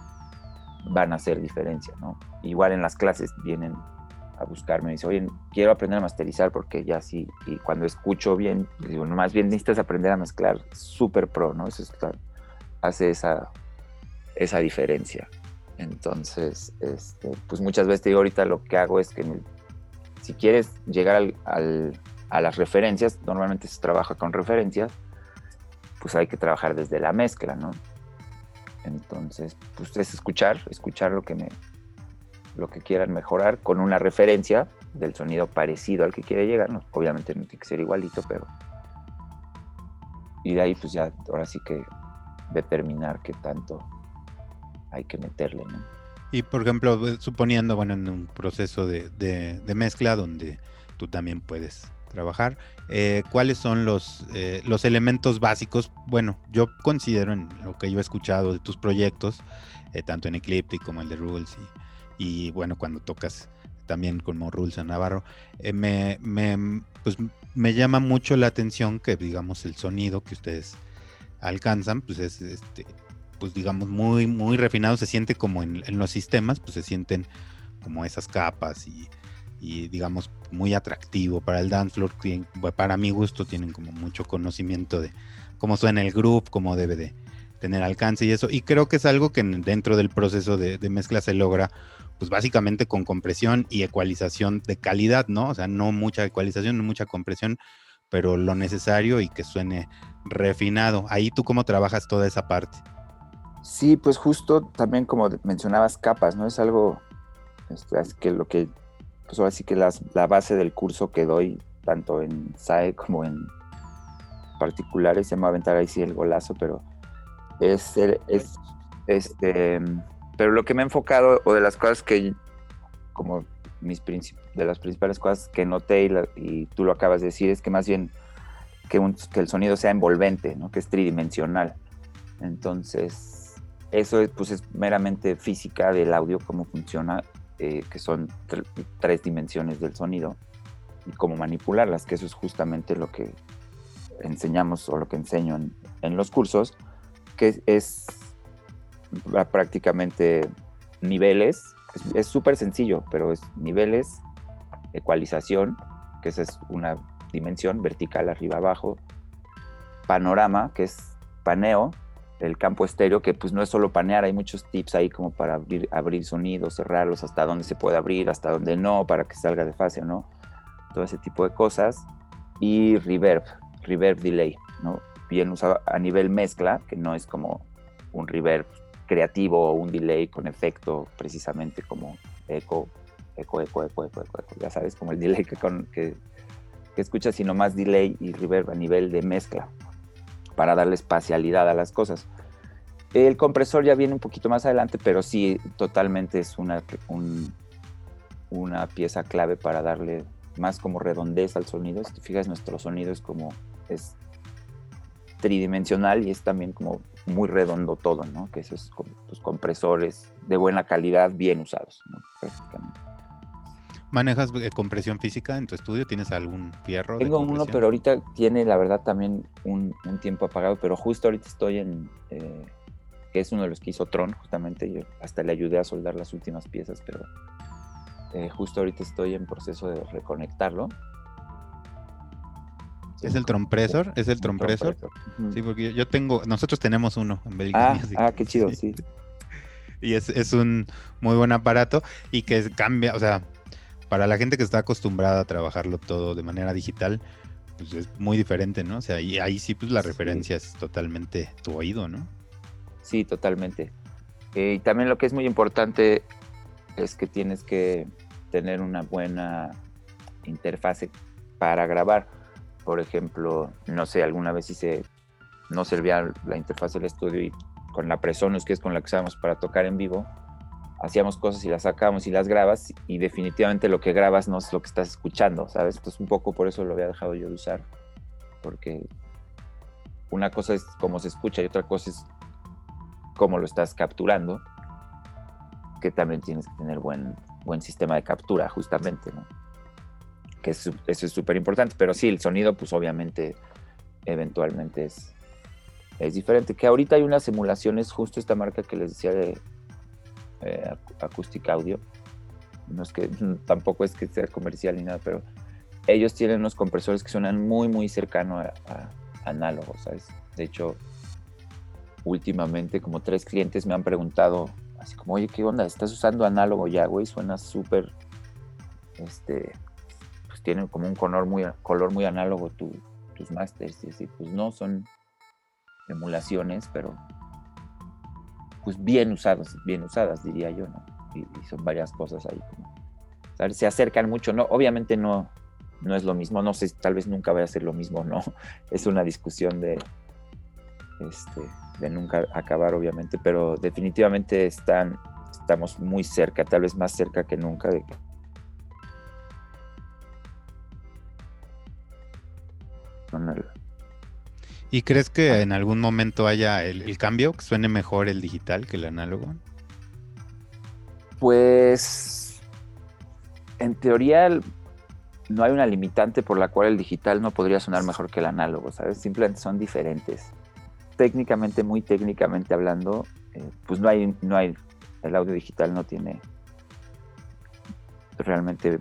S3: van a hacer diferencia, ¿no? Igual en las clases vienen a buscarme. Me dice, oye, quiero aprender a masterizar porque ya sí, y cuando escucho bien, digo, no, más bien necesitas aprender a mezclar súper pro, ¿no? Eso hace esa, esa diferencia. Entonces, este, pues muchas veces te digo, ahorita lo que hago es que si quieres llegar al, a las referencias, normalmente se trabaja con referencias, pues hay que trabajar desde la mezcla, ¿no? Entonces, pues es escuchar, escuchar lo que me, lo que quieran mejorar con una referencia del sonido parecido al que quiere llegar. obviamente no tiene que ser igualito, pero... Y de ahí pues ya, ahora sí que determinar qué tanto hay que meterle, ¿no?
S2: Y por ejemplo, suponiendo, bueno, en un proceso de, mezcla donde tú también puedes trabajar, eh, ¿cuáles son los, eh, los elementos básicos? Bueno, yo considero en lo que yo he escuchado de tus proyectos, eh, tanto en Ecliptic como el de Rules y, y bueno, cuando tocas también como Rules Navarro, eh, me, me, pues, me llama mucho la atención que, digamos, el sonido que ustedes alcanzan, pues es, este, pues digamos, muy, muy refinado, se siente como en, los sistemas, pues se sienten como esas capas y, y digamos, muy atractivo para el dance floor, para mi gusto tienen como mucho conocimiento de cómo suena el groove, cómo debe de tener alcance y eso, y creo que es algo que dentro del proceso de mezcla se logra pues básicamente con compresión y ecualización de calidad, ¿no? O sea, no mucha ecualización, no mucha compresión, pero lo necesario y que suene refinado. Ahí tú cómo trabajas toda esa parte.
S3: Sí, pues justo también como mencionabas capas, ¿no? Es algo este, es que lo que, pues ahora sí que las, la base del curso que doy, tanto en SAE como en particulares, se me va a aventar ahí sí el golazo, pero es, es este, pero lo que me he enfocado, o de las cosas que, como mis de las principales cosas que noté y, tú lo acabas de decir, es que más bien que, el sonido sea envolvente, ¿no? que es tridimensional. Entonces, eso es, pues, es meramente física del audio, cómo funciona, eh, que son tres dimensiones del sonido y cómo manipularlas, que eso es justamente lo que enseñamos o lo que enseño en, en los cursos, que es prácticamente niveles. Es súper sencillo, pero es niveles, ecualización, que esa es una dimensión vertical arriba abajo, panorama, que es paneo, el campo estéreo, que pues no es solo panear, hay muchos tips ahí como para abrir, abrir sonidos, cerrarlos, hasta dónde se puede abrir, hasta dónde no, para que salga de fase no, todo ese tipo de cosas. Y reverb, reverb delay, ¿no? Bien usado a nivel mezcla, que no es como un reverb creativo o un delay con efecto precisamente como eco, eco, eco, eco, eco, eco, ya sabes, como el delay que, con, que, que escuchas, sino más delay y reverb a nivel de mezcla para darle espacialidad a las cosas. El compresor ya viene un poquito más adelante, pero sí, totalmente es una, una pieza clave para darle más como redondez al sonido. Si te fijas, nuestro sonido es como, es tridimensional y es también como muy redondo todo, ¿no? Que esos tus compresores de buena calidad, bien usados, ¿no?
S2: ¿Manejas eh, compresión física en tu estudio? ¿Tienes algún fierro?
S3: Tengo uno, pero ahorita tiene, la verdad, también un, tiempo apagado, pero justo ahorita estoy en, eh, que es uno de los que hizo Tron, justamente, yo hasta le ayudé a soldar las últimas piezas, pero eh, justo ahorita estoy en proceso de reconectarlo
S2: ¿Es el trompresor? ¿Es el trompresor? Sí, porque yo tengo, nosotros tenemos uno en Bélgica.
S3: Ah, ah qué chido, sí.
S2: Y es, un muy buen aparato y que cambia, o sea, para la gente que está acostumbrada a trabajarlo todo de manera digital, pues es muy diferente, ¿no? O sea, y ahí sí, pues la referencia es totalmente tu oído, ¿no?
S3: Sí, totalmente. Eh, y también lo que es muy importante es que tienes que tener una buena interfase para grabar por ejemplo, no sé, alguna vez hice, no servía la interfaz del estudio y con la Presonus, que es con la que usamos para tocar en vivo, hacíamos cosas y las sacamos y las grabas y definitivamente lo que grabas no es lo que estás escuchando, ¿sabes? Entonces un poco por eso lo había dejado yo de usar, porque una cosa es cómo se escucha y otra cosa es cómo lo estás capturando, que también tienes que tener buen, buen sistema de captura, justamente, ¿no? Que eso es súper importante, pero sí, el sonido pues obviamente eventualmente es, es diferente. Que ahorita hay unas simulaciones, justo esta marca que les decía de eh, Acoustic Audio, no es que tampoco es que sea comercial ni nada, pero ellos tienen unos compresores que suenan muy, muy cercano a, a análogos. De hecho, últimamente como tres clientes me han preguntado, así como, oye, ¿qué onda? ¿Estás usando análogo ya, güey? Suena súper, este, tienen como un color muy, color muy análogo tus masters. Y así, pues no son emulaciones, pero pues bien usadas, bien usadas, diría yo, ¿no? Y, son varias cosas ahí como. Se acercan mucho, ¿no? Obviamente no, no es lo mismo, no sé, tal vez nunca vaya a ser lo mismo, ¿no? Es una discusión de, este, de nunca acabar, obviamente, pero definitivamente están, estamos muy cerca, tal vez más cerca que nunca de
S2: ¿Y crees que en algún momento haya el, cambio, que suene mejor el digital que el análogo?
S3: Pues en teoría no hay una limitante por la cual el digital no podría sonar mejor que el análogo, ¿sabes? Simplemente son diferentes. Técnicamente, muy técnicamente hablando, eh, pues no hay, no hay, el audio digital no tiene realmente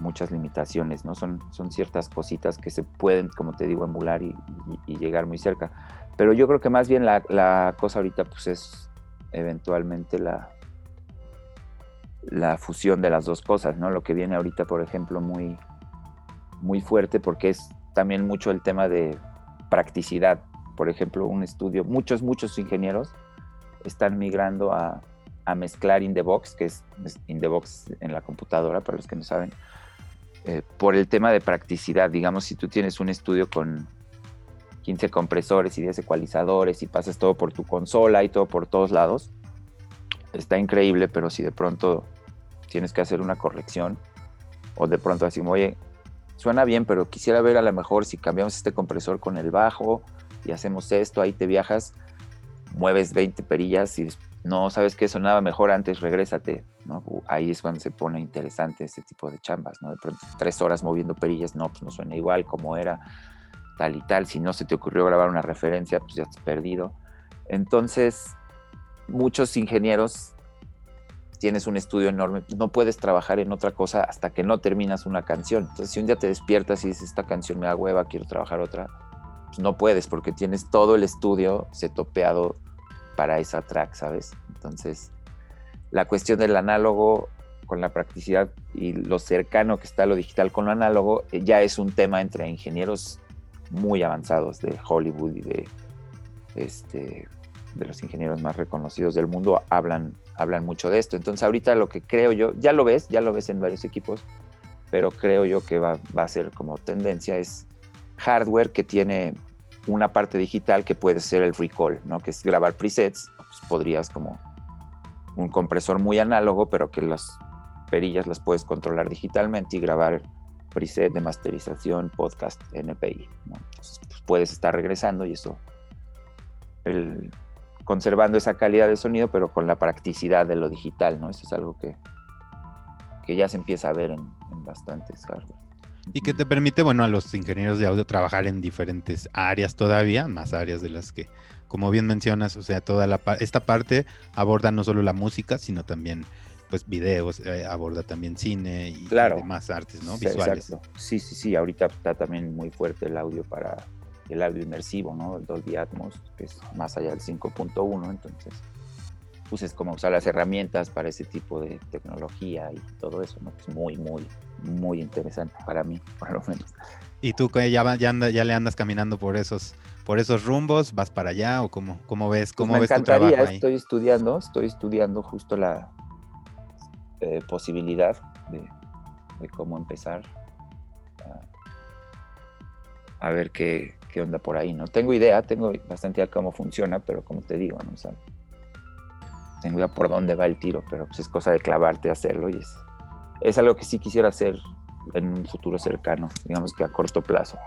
S3: muchas limitaciones, ¿no? Son, son ciertas cositas que se pueden, como te digo, emular y, llegar muy cerca. Pero yo creo que más bien la, cosa ahorita pues es eventualmente la, la fusión de las dos cosas, ¿no? Lo que viene ahorita, por ejemplo, muy, muy fuerte porque es también mucho el tema de practicidad. Por ejemplo, un estudio, muchos, muchos ingenieros están migrando a, a mezclar in the box, que es in the box en la computadora, para los que no saben, eh, por el tema de practicidad. Digamos, si tú tienes un estudio con 15 compresores y 10 ecualizadores y pasas todo por tu consola y todo por todos lados, está increíble, pero si de pronto tienes que hacer una corrección o de pronto así, oye, suena bien, pero quisiera ver a lo mejor si cambiamos este compresor con el bajo y hacemos esto, ahí te viajas, mueves 20 perillas y no sabes qué sonaba mejor antes, regrésate, ¿no? Ahí es cuando se pone interesante este tipo de chambas, ¿no? De pronto tres horas moviendo perillas, no, pues no suena igual como era tal y tal, si no se te ocurrió grabar una referencia, pues ya has perdido. Entonces, muchos ingenieros tienes un estudio enorme, no puedes trabajar en otra cosa hasta que no terminas una canción. Entonces, si un día te despiertas y dices, esta canción me da hueva, quiero trabajar otra, pues no puedes porque tienes todo el estudio setopeado para esa track, ¿sabes? Entonces, la cuestión del análogo con la practicidad y lo cercano que está lo digital con lo análogo, eh, ya es un tema entre ingenieros muy avanzados de Hollywood y de, este, de los ingenieros más reconocidos del mundo, hablan, hablan mucho de esto. Entonces ahorita lo que creo yo, ya lo ves, ya lo ves en varios equipos, pero creo yo que va, va a ser como tendencia, es hardware que tiene una parte digital que puede ser el recall, ¿no? que es grabar presets, pues podrías como un compresor muy análogo, pero que las perillas las puedes controlar digitalmente y grabar preset de masterización, podcast, NPI. Pues puedes estar regresando y eso, conservando esa calidad de sonido, pero con la practicidad de lo digital, ¿no? Eso es algo que, que ya se empieza a ver en, en bastantes hardware.
S2: Y que te permite, bueno, a los ingenieros de audio trabajar en diferentes áreas todavía, más áreas de las que, como bien mencionas, o sea, toda la esta parte aborda no solo la música, sino también pues videos, eh, aborda también cine y,
S3: claro.
S2: demás artes, ¿no? Visuales.
S3: Exacto. Sí, sí, sí, ahorita está también muy fuerte el audio para el audio inmersivo, ¿no? El Dolby Atmos, que es más allá del 5.1, entonces pues es como usar las herramientas para ese tipo de tecnología y todo eso, ¿no? Es muy, muy, muy interesante para mí, por lo menos.
S2: ¿Y tú ya, ya, anda, ya le andas caminando por esos, por esos rumbos? ¿Vas para allá o cómo, cómo ves,
S3: pues
S2: cómo
S3: me
S2: ves
S3: encantaría,
S2: tu trabajo ahí?
S3: Estoy estudiando, estoy estudiando justo la eh, posibilidad de, de, cómo empezar a, a ver qué, qué, onda por ahí, ¿no? Tengo idea, tengo bastante idea cómo funciona, pero como te digo, ¿no? O sea, tengo idea por dónde va el tiro, pero pues es cosa de clavarte a hacerlo y es, es algo que sí quisiera hacer en un futuro cercano, digamos que a corto plazo.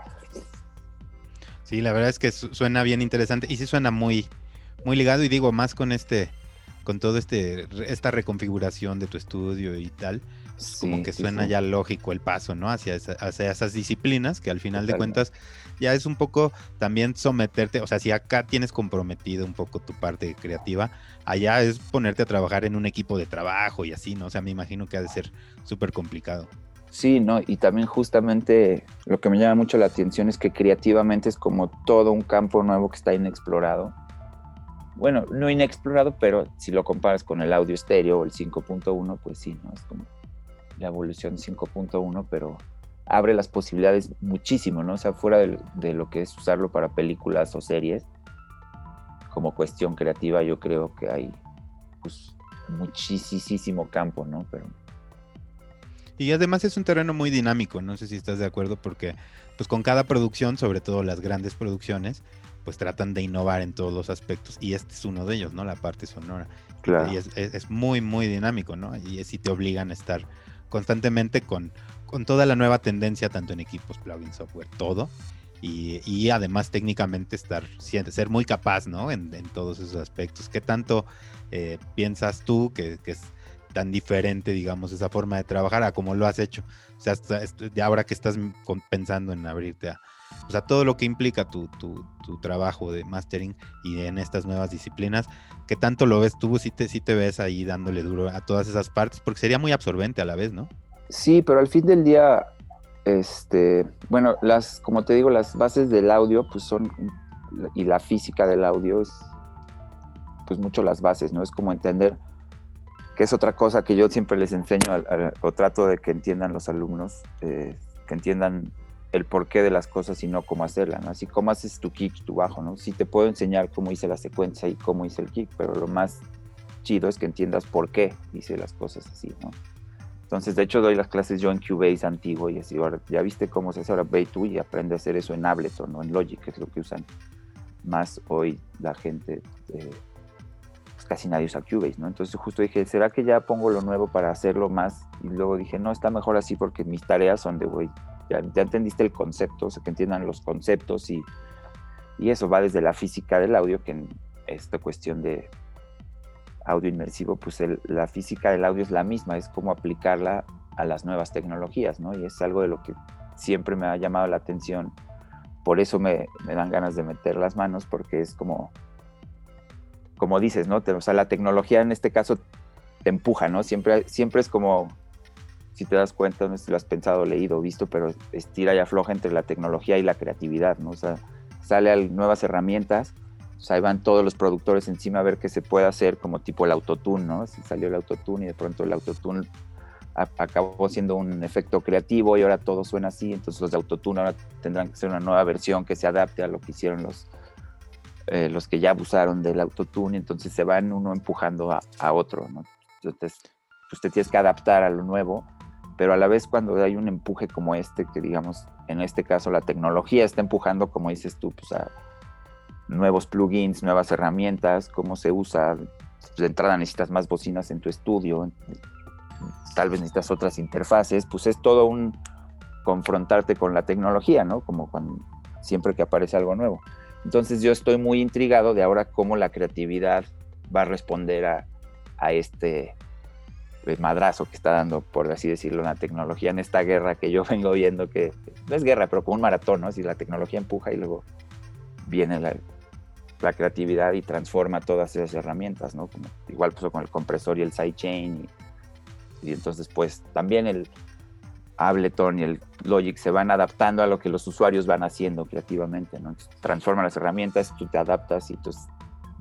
S2: Sí, la verdad es que suena bien interesante y sí suena muy, muy ligado y digo más con este, con todo este, esta reconfiguración de tu estudio y tal, sí, como que suena sí, sí. ya lógico el paso, ¿no? Hacia, esa, hacia, esas disciplinas que al final Totalmente. de cuentas ya es un poco también someterte, o sea, si acá tienes comprometido un poco tu parte creativa, allá es ponerte a trabajar en un equipo de trabajo y así, ¿no? O sea, me imagino que ha de ser súper complicado.
S3: Sí, no, y también justamente lo que me llama mucho la atención es que creativamente es como todo un campo nuevo que está inexplorado. Bueno, no inexplorado, pero si lo comparas con el audio estéreo o el 5.1, pues sí, ¿no? Es como la evolución 5.1, pero abre las posibilidades muchísimo, ¿no? O sea, fuera de, de, lo que es usarlo para películas o series, como cuestión creativa, yo creo que hay pues, muchísimo campo, ¿no? Pero
S2: y además es un terreno muy dinámico, no sé si estás de acuerdo, porque pues con cada producción, sobre todo las grandes producciones, pues tratan de innovar en todos los aspectos y este es uno de ellos, ¿no? La parte sonora.
S3: Claro.
S2: Y es, es, es muy, muy dinámico, ¿no? Y sí te obligan a estar constantemente con, con toda la nueva tendencia, tanto en equipos, plugin, software, todo. Y, y además técnicamente estar, ser muy capaz, ¿no? En, en todos esos aspectos. ¿Qué tanto eh, piensas tú que, es tan diferente, digamos, esa forma de trabajar a como lo has hecho. O sea, hasta, ya ahora que estás pensando en abrirte a, todo lo que implica tu, tu, tu, trabajo de mastering y en estas nuevas disciplinas, ¿qué tanto lo ves tú? Si te, si te ves ahí dándole duro a todas esas partes, porque sería muy absorbente a la vez, ¿no?
S3: Sí, pero al fin del día, este, bueno, las, como te digo, las bases del audio, pues son, y la física del audio es, pues mucho las bases, ¿no? Es como entender que es otra cosa que yo siempre les enseño o trato de que entiendan los alumnos, eh, que entiendan el porqué de las cosas y no cómo hacerlas, ¿no? Así como haces tu kick, tu bajo, ¿no? Sí te puedo enseñar cómo hice la secuencia y cómo hice el kick, pero lo más chido es que entiendas por qué hice las cosas así, ¿no? Entonces, de hecho, doy las clases yo en Cubase antiguo y así, ahora, ya viste cómo se hace, ahora ve tú y aprende a hacer eso en Ableton o en Logic, que es lo que usan más hoy la gente, eh, pues casi nadie usa Cubase, ¿no? Entonces justo dije, ¿será que ya pongo lo nuevo para hacerlo más? Y luego dije, no, está mejor así porque mis tareas son de, güey, ya, entendiste el concepto, o sea, que entiendan los conceptos y, y eso va desde la física del audio, que en esta cuestión de audio inmersivo, pues la física del audio es la misma, es como aplicarla a las nuevas tecnologías, ¿no? Y es algo de lo que siempre me ha llamado la atención. Por eso me, dan ganas de meter las manos, porque es como, como dices, ¿no? o sea, la tecnología en este caso te empuja, ¿no? Siempre, siempre es como, si te das cuenta, no sé si lo has pensado, leído, visto, pero estira y afloja entre la tecnología y la creatividad, ¿no? O sea, sale nuevas herramientas o sea, ahí van todos los productores encima a ver qué se puede hacer, como tipo el autotune, ¿no? Si salió el autotune y de pronto el autotune acabó siendo un efecto creativo y ahora todo suena así, entonces los de autotune ahora tendrán que ser una nueva versión que se adapte a lo que hicieron los, eh, los que ya abusaron del autotune, entonces se van uno empujando a, a otro, ¿no? Entonces, pues te tienes que adaptar a lo nuevo, pero a la vez cuando hay un empuje como este, que digamos, en este caso la tecnología está empujando, como dices tú, pues a nuevos plugins, nuevas herramientas, cómo se usa. De entrada necesitas más bocinas en tu estudio, tal vez necesitas otras interfaces, pues es todo un confrontarte con la tecnología, ¿no? Como cuando, siempre que aparece algo nuevo. Entonces yo estoy muy intrigado de ahora cómo la creatividad va a responder a, a este pues, madrazo que está dando, por así decirlo, la tecnología en esta guerra que yo vengo viendo que no es guerra, pero como un maratón, ¿no? Si la tecnología empuja y luego viene la, la creatividad y transforma todas esas herramientas, ¿no? Igual con el compresor y el sidechain. Y, y entonces, pues también el Ableton y el Logic se van adaptando a lo que los usuarios van haciendo creativamente, ¿no? transforman las herramientas, tú te adaptas y entonces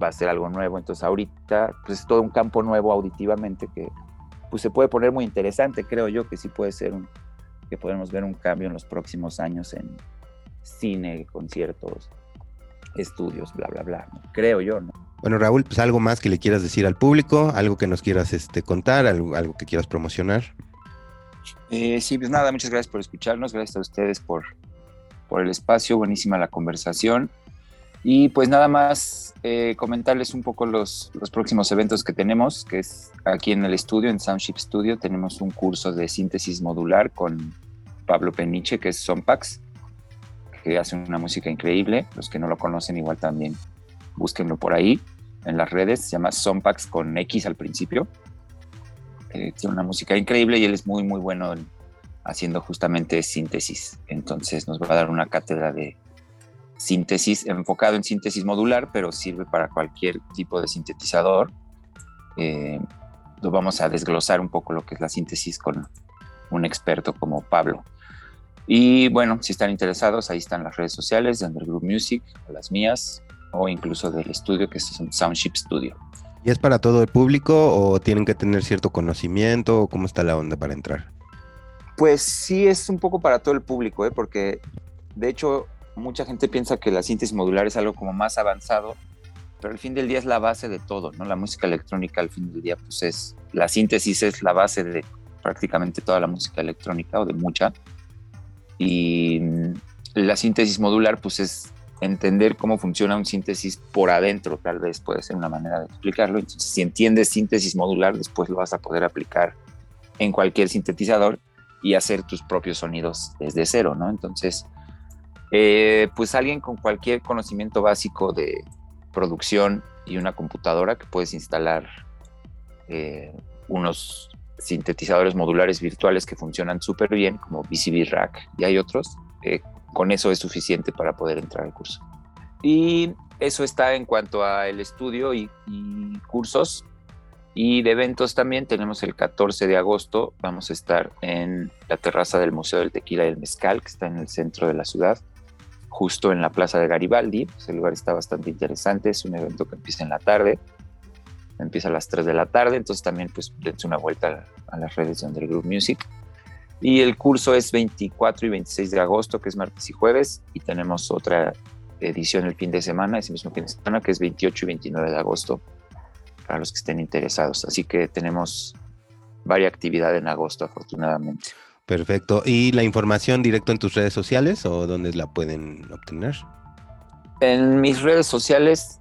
S3: va a ser algo nuevo. Entonces, ahorita, pues es todo un campo nuevo auditivamente que pues se puede poner muy interesante, creo yo que sí puede ser un, que podemos ver un cambio en los próximos años en cine, conciertos, estudios, bla, bla, bla, creo yo, ¿no?
S2: Bueno, Raúl, pues algo más que le quieras decir al público, algo que nos quieras este, contar, algo, algo que quieras promocionar.
S3: Eh, sí, pues nada, muchas gracias por escucharnos, gracias a ustedes por, por el espacio, buenísima la conversación. Y pues nada más eh, comentarles un poco los, los, próximos eventos que tenemos, que es aquí en el estudio, en Soundship Studio, tenemos un curso de síntesis modular con Pablo Peniche, que es Sompax que hace una música increíble. Los que no lo conocen igual también búsquenlo por ahí en las redes. Se llama Sompax con X al principio. Eh, tiene una música increíble y él es muy, muy bueno haciendo justamente síntesis. Entonces nos va a dar una cátedra de síntesis enfocado en síntesis modular, pero sirve para cualquier tipo de sintetizador. Eh, vamos a desglosar un poco lo que es la síntesis con un experto como Pablo. Y bueno, si están interesados, ahí están las redes sociales de Underground Music, las mías, o incluso del estudio que es Soundship Studio.
S2: ¿Y es para todo el público o tienen que tener cierto conocimiento o cómo está la onda para entrar?
S3: Pues sí es un poco para todo el público, ¿eh? porque de hecho mucha gente piensa que la síntesis modular es algo como más avanzado, pero al fin del día es la base de todo, ¿no? La música electrónica al fin del día pues es, la síntesis es la base de prácticamente toda la música electrónica o de mucha. Y la síntesis modular, pues es entender cómo funciona un síntesis por adentro, tal vez puede ser una manera de explicarlo. Entonces, si entiendes síntesis modular, después lo vas a poder aplicar en cualquier sintetizador y hacer tus propios sonidos desde cero, ¿no? Entonces, eh, pues alguien con cualquier conocimiento básico de producción y una computadora que puedes instalar eh, unos sintetizadores modulares virtuales que funcionan súper bien, como BCB Rack y hay otros. Eh, con eso es suficiente para poder entrar al curso. Y eso está en cuanto al estudio y, cursos. Y de eventos también tenemos el 14 de agosto, vamos a estar en la terraza del Museo del Tequila y el Mezcal, que está en el centro de la ciudad, justo en la Plaza de Garibaldi. Ese lugar está bastante interesante, es un evento que empieza en la tarde empieza a las 3 de la tarde, entonces también pues dense una vuelta a, las redes de Underground Music. Y el curso es 24 y 26 de agosto, que es martes y jueves, y tenemos otra edición el fin de semana, ese mismo fin de semana, que es 28 y 29 de agosto, para los que estén interesados. Así que tenemos varias actividades en agosto, afortunadamente.
S4: Perfecto. ¿Y la información directo en tus redes sociales o dónde la pueden obtener?
S3: En mis redes sociales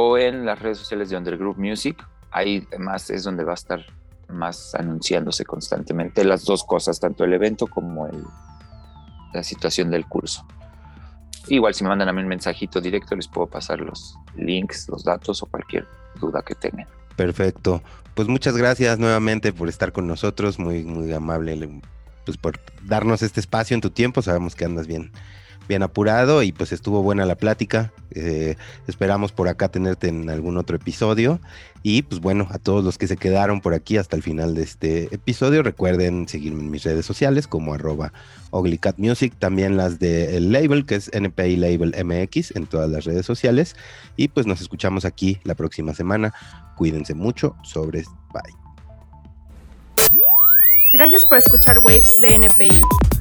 S3: o en las redes sociales de Undergroup Music. Ahí además es donde va a estar más anunciándose constantemente las dos cosas, tanto el evento como el, la situación del curso. Igual si me mandan a mí un mensajito directo les puedo pasar los links, los datos o cualquier duda que tengan.
S4: Perfecto. Pues muchas gracias nuevamente por estar con nosotros, muy muy amable pues por darnos este espacio en tu tiempo. Sabemos que andas bien, bien apurado y pues estuvo buena la plática. Eh, esperamos por acá tenerte en algún otro episodio. Y pues bueno, a todos los que se quedaron por aquí hasta el final de este episodio, recuerden seguirme en mis redes sociales como arroba Music, también las del label que es NPI Label MX en todas las redes sociales. Y pues nos escuchamos aquí la próxima semana. Cuídense mucho, sobre bye.
S1: Gracias por escuchar Waves de NPI.